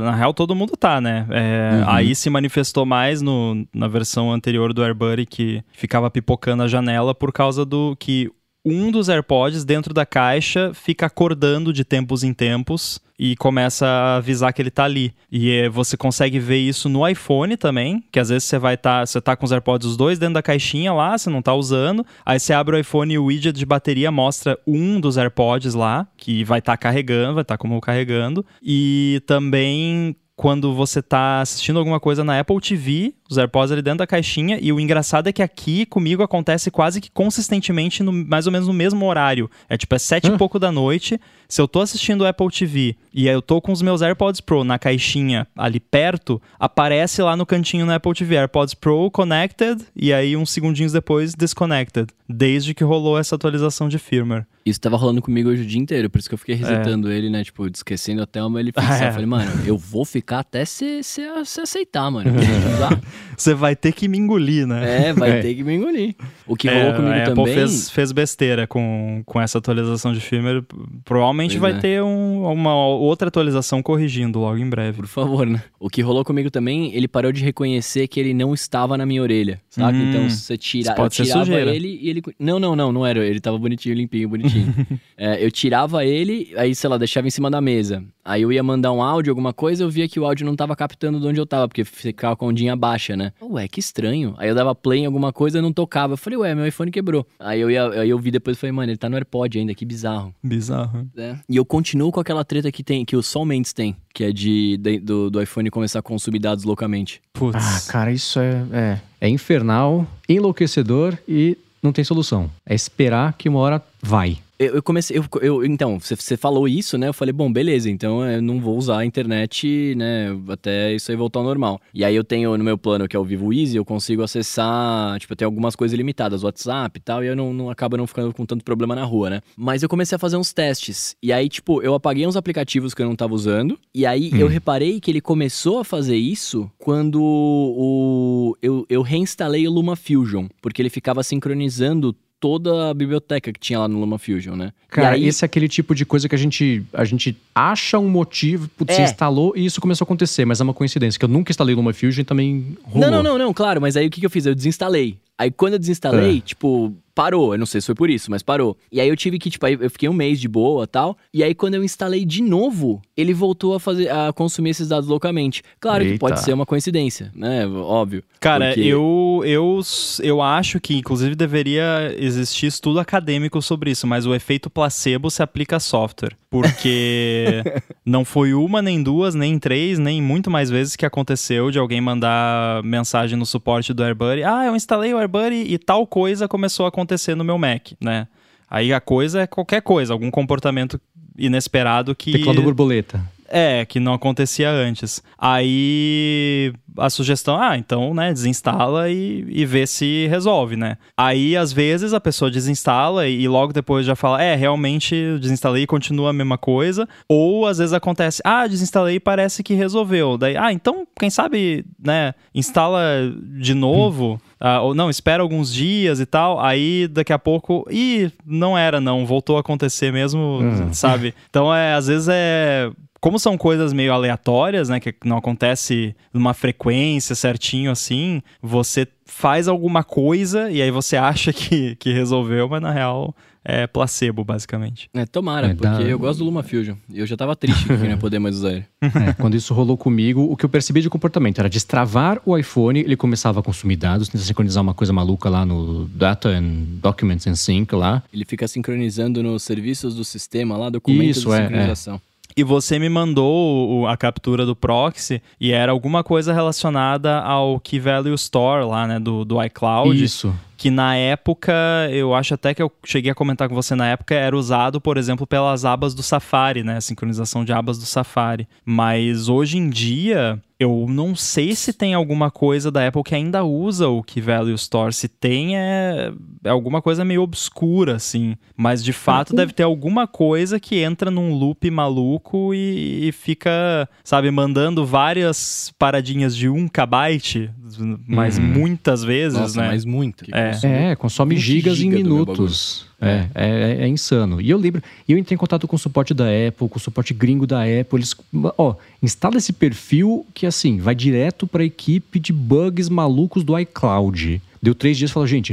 [SPEAKER 3] Na real, todo mundo tá, né? É, uhum. Aí se manifestou mais no, na versão anterior do AirBuddy que ficava pipocando a janela por causa do que um dos AirPods dentro da caixa fica acordando de tempos em tempos e começa a avisar que ele tá ali. E é, você consegue ver isso no iPhone também, que às vezes você vai estar, tá, você tá com os AirPods os dois dentro da caixinha lá, você não tá usando, aí você abre o iPhone e o widget de bateria mostra um dos AirPods lá, que vai estar tá carregando, vai estar tá como carregando, e também quando você está assistindo alguma coisa na Apple TV, os AirPods ali dentro da caixinha, e o engraçado é que aqui comigo acontece quase que consistentemente, no, mais ou menos no mesmo horário. É tipo, é sete e pouco da noite. Se eu tô assistindo o Apple TV e eu tô com os meus AirPods Pro na caixinha ali perto, aparece lá no cantinho no Apple TV AirPods Pro connected, e aí uns segundinhos depois disconnected, desde que rolou essa atualização de firmware.
[SPEAKER 2] Isso tava rolando comigo hoje o dia inteiro, por isso que eu fiquei resetando é. ele, né? Tipo, esquecendo até uma ele fixar. É. Eu falei, mano, eu vou ficar até se, se, se aceitar, mano.
[SPEAKER 3] Você vai ter que me engolir, né?
[SPEAKER 2] É, vai é. ter que me engolir. O que rolou é, comigo a também. Apple
[SPEAKER 3] fez, fez besteira com, com essa atualização de firmware. Provavelmente pois vai é. ter um, uma outra atualização corrigindo logo em breve.
[SPEAKER 2] Por favor, né? O que rolou comigo também, ele parou de reconhecer que ele não estava na minha orelha, sabe? Hum, então você tira, eu tirava ele e ele. Não, não, não, não era. Ele tava bonitinho, limpinho, bonitinho. é, eu tirava ele, aí, sei lá, deixava em cima da mesa. Aí eu ia mandar um áudio, alguma coisa, eu via que o áudio não tava captando de onde eu tava, porque ficava com a ondinha baixa, né? Ué, que estranho. Aí eu dava play em alguma coisa e não tocava. Eu falei, ué, meu iPhone quebrou. Aí eu, ia, aí eu vi depois e falei, mano, ele tá no AirPod ainda, que bizarro.
[SPEAKER 3] Bizarro.
[SPEAKER 2] É. E eu continuo com aquela treta que tem, que o Sol Mendes tem, que é de, de do, do iPhone começar a consumir dados locamente.
[SPEAKER 1] Putz. Ah, cara, isso é, é, é infernal, enlouquecedor e não tem solução. É esperar que uma hora vai.
[SPEAKER 2] Eu, eu comecei, eu, eu, então, você falou isso, né? Eu falei, bom, beleza, então eu não vou usar a internet, né? Até isso aí voltar ao normal. E aí eu tenho no meu plano, que é o Vivo Easy, eu consigo acessar, tipo, tem algumas coisas limitadas, WhatsApp e tal, e eu não, não acaba não ficando com tanto problema na rua, né? Mas eu comecei a fazer uns testes. E aí, tipo, eu apaguei uns aplicativos que eu não tava usando. E aí hum. eu reparei que ele começou a fazer isso quando o, eu, eu reinstalei o Luma Fusion, porque ele ficava sincronizando toda a biblioteca que tinha lá no LumaFusion, né?
[SPEAKER 1] Cara, aí... esse é aquele tipo de coisa que a gente, a gente acha um motivo, putz, é. instalou e isso começou a acontecer, mas é uma coincidência, que eu nunca instalei LumaFusion e também rolou.
[SPEAKER 2] Não, não, não, não, claro, mas aí o que, que eu fiz? Eu desinstalei. Aí quando eu desinstalei, é. tipo, parou. Eu não sei se foi por isso, mas parou. E aí eu tive que, tipo, eu fiquei um mês de boa tal. E aí quando eu instalei de novo, ele voltou a fazer a consumir esses dados localmente. Claro Eita. que pode ser uma coincidência, né? Óbvio.
[SPEAKER 3] Cara, porque... eu, eu, eu acho que, inclusive, deveria existir estudo acadêmico sobre isso, mas o efeito placebo se aplica a software. Porque não foi uma, nem duas, nem três, nem muito mais vezes que aconteceu de alguém mandar mensagem no suporte do AirBuddy. Ah, eu instalei o AirBuddy e tal coisa começou a acontecer no meu Mac, né? Aí a coisa é qualquer coisa, algum comportamento inesperado que.
[SPEAKER 1] Teclado borboleta.
[SPEAKER 3] É, que não acontecia antes. Aí a sugestão, ah, então, né, desinstala e, e vê se resolve, né? Aí, às vezes, a pessoa desinstala e, e logo depois já fala, é, realmente desinstalei e continua a mesma coisa. Ou, às vezes, acontece, ah, desinstalei e parece que resolveu. Daí, ah, então, quem sabe, né, instala de novo. Hum. Uh, ou não, espera alguns dias e tal, aí daqui a pouco, e não era não, voltou a acontecer mesmo, uhum. sabe? Então é, às vezes é como são coisas meio aleatórias, né, que não acontece numa frequência certinho assim, você faz alguma coisa e aí você acha que, que resolveu, mas na real é placebo, basicamente.
[SPEAKER 2] É, tomara, é, porque dá... eu gosto do Luma Fusion. Eu já tava triste que não ia poder mais usar ele.
[SPEAKER 1] É, quando isso rolou comigo, o que eu percebi de comportamento era destravar o iPhone, ele começava a consumir dados, tentar sincronizar uma coisa maluca lá no Data and Documents and Sync lá.
[SPEAKER 2] Ele fica sincronizando nos serviços do sistema lá, documentos isso, de é, é. sincronização.
[SPEAKER 3] E você me mandou a captura do proxy e era alguma coisa relacionada ao Key Value Store lá, né, do, do iCloud.
[SPEAKER 1] Isso
[SPEAKER 3] que na época, eu acho até que eu cheguei a comentar com você na época, era usado, por exemplo, pelas abas do Safari, né? A sincronização de abas do Safari. Mas hoje em dia, eu não sei se tem alguma coisa da Apple que ainda usa o Key Value Store. Se tem, é, é alguma coisa meio obscura, assim. Mas de fato deve ter alguma coisa que entra num loop maluco e, e fica, sabe, mandando várias paradinhas de um kbyte, mas uhum. muitas vezes,
[SPEAKER 2] Nossa,
[SPEAKER 3] né?
[SPEAKER 2] Mas muito.
[SPEAKER 1] É. é, consome gigas em minutos. É, é, é, é, insano. E eu lembro, eu entrei em contato com o suporte da Apple, com o suporte gringo da Apple. Eles, ó, instala esse perfil que assim vai direto para a equipe de bugs malucos do iCloud. Deu três dias e falou, gente,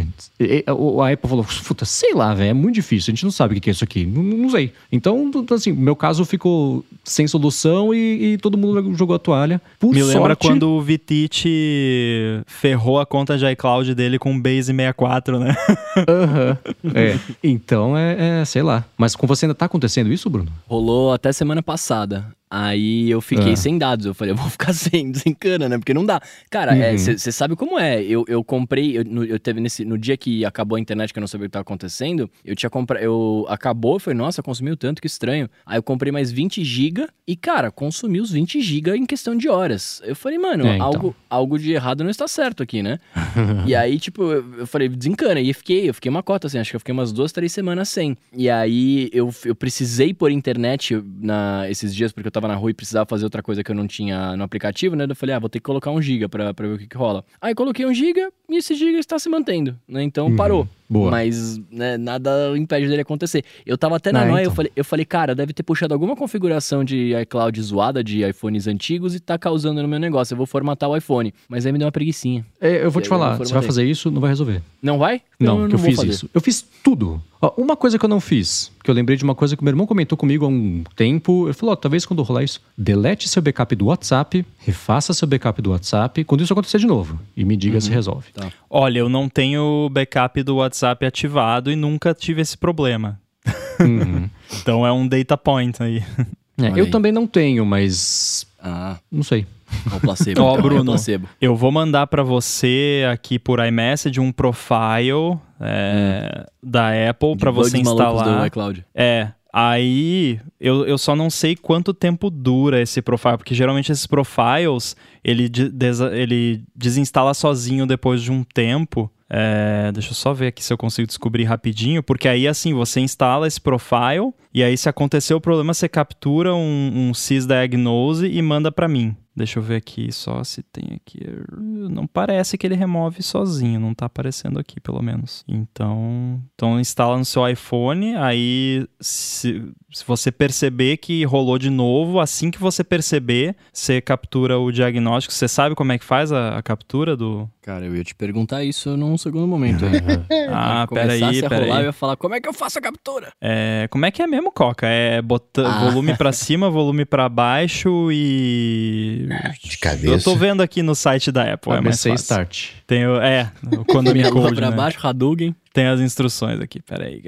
[SPEAKER 1] a Apple falou, puta, sei lá, velho, é muito difícil, a gente não sabe o que é isso aqui, não, não sei. Então, assim, meu caso ficou sem solução e, e todo mundo jogou a toalha.
[SPEAKER 3] Por Me sorte... lembra quando o Vitite ferrou a conta de iCloud dele com o Base 64, né?
[SPEAKER 1] Aham. Uhum. É. Então, é, é, sei lá. Mas com você ainda tá acontecendo isso, Bruno?
[SPEAKER 2] Rolou até semana passada. Aí eu fiquei é. sem dados. Eu falei, eu vou ficar sem, sem cana, né? Porque não dá. Cara, você uhum. é, sabe como é. Eu, eu comprei, eu, no, eu teve nesse, no dia que acabou a internet, que eu não sabia o que estava acontecendo, eu tinha comprado. Eu acabou, foi, nossa, consumiu tanto, que estranho. Aí eu comprei mais 20 GB e, cara, consumi os 20 GB em questão de horas. Eu falei, mano, é, então. algo, algo de errado não está certo aqui, né? e aí, tipo, eu, eu, falei, desencana. E eu fiquei, eu fiquei uma cota, assim, acho que eu fiquei umas duas, três semanas sem. E aí eu, eu precisei por internet na, esses dias, porque eu tava na rua e precisava fazer outra coisa que eu não tinha no aplicativo, né? Eu falei, ah, vou ter que colocar um giga pra, pra ver o que, que rola. Aí coloquei um giga e esse giga está se mantendo, né? Então uhum. parou. Boa. Mas né, nada impede dele acontecer. Eu tava até na ah, noia, então. eu, falei, eu falei, cara, deve ter puxado alguma configuração de iCloud zoada de iPhones antigos e tá causando no meu negócio. Eu vou formatar o iPhone. Mas aí me deu uma preguiçinha.
[SPEAKER 1] É, eu vou te falar, você vai fazer isso, não vai resolver.
[SPEAKER 2] Não vai?
[SPEAKER 1] Não, eu, que eu fiz fazer. isso. Eu fiz tudo. Ó, uma coisa que eu não fiz, que eu lembrei de uma coisa que meu irmão comentou comigo há um tempo. Ele falou: ó, talvez quando rolar isso, delete seu backup do WhatsApp, refaça seu backup do WhatsApp, quando isso acontecer de novo. E me diga uhum. se resolve. Tá.
[SPEAKER 3] Olha, eu não tenho backup do WhatsApp ativado e nunca tive esse problema. Uhum. então é um data point aí.
[SPEAKER 1] É, eu aí. também não tenho, mas. Ah. Não sei.
[SPEAKER 2] É o placebo. Ó, oh,
[SPEAKER 3] Bruno, é placebo. eu vou mandar para você aqui por iMessage um profile é, hum. da Apple para você instalar.
[SPEAKER 2] Do iCloud.
[SPEAKER 3] É. Aí eu, eu só não sei quanto tempo dura esse profile, porque geralmente esses profiles ele, des, ele desinstala sozinho depois de um tempo. É, deixa eu só ver aqui se eu consigo descobrir rapidinho, porque aí assim você instala esse profile e aí se acontecer o problema você captura um, um sysdiagnose e manda para mim. Deixa eu ver aqui só se tem aqui. Não parece que ele remove sozinho, não tá aparecendo aqui pelo menos. Então, então instala no seu iPhone, aí se, se você perceber que rolou de novo, assim que você perceber, você captura o diagnóstico. Você sabe como é que faz a, a captura do.
[SPEAKER 2] Cara, eu ia te perguntar isso num segundo momento.
[SPEAKER 3] ah, peraí, peraí.
[SPEAKER 2] Eu ia falar, como é que eu faço a captura?
[SPEAKER 3] É, como é que é mesmo, Coca? É bota, ah. volume para cima, volume para baixo e
[SPEAKER 4] de cabeça.
[SPEAKER 3] Eu tô vendo aqui no site da Apple, é mais fácil.
[SPEAKER 1] Start.
[SPEAKER 3] Tem o, é, o Konami Code,
[SPEAKER 2] pra
[SPEAKER 3] né?
[SPEAKER 2] baixo, Hadouken.
[SPEAKER 3] Tem as instruções aqui, peraí.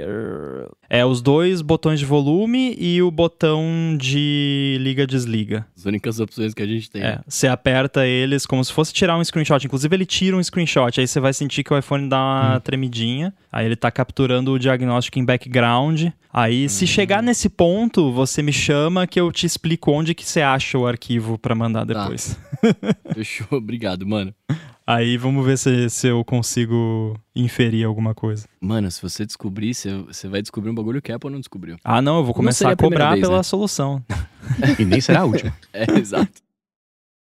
[SPEAKER 3] É os dois botões de volume e o botão de liga-desliga.
[SPEAKER 2] As únicas opções que a gente tem.
[SPEAKER 3] É, você aperta eles como se fosse tirar um screenshot. Inclusive, ele tira um screenshot. Aí você vai sentir que o iPhone dá uma hum. tremidinha. Aí ele tá capturando o diagnóstico em background. Aí, hum. se chegar nesse ponto, você me chama que eu te explico onde que você acha o arquivo para mandar tá. depois.
[SPEAKER 2] Tá. Fechou, obrigado, mano.
[SPEAKER 3] Aí vamos ver se, se eu consigo inferir alguma coisa.
[SPEAKER 2] Mano, se você descobrir, você vai descobrir um bagulho que a Apple não descobriu.
[SPEAKER 3] Ah, não, eu vou começar a cobrar vez, pela né? solução.
[SPEAKER 1] e nem será a última.
[SPEAKER 2] é, exato.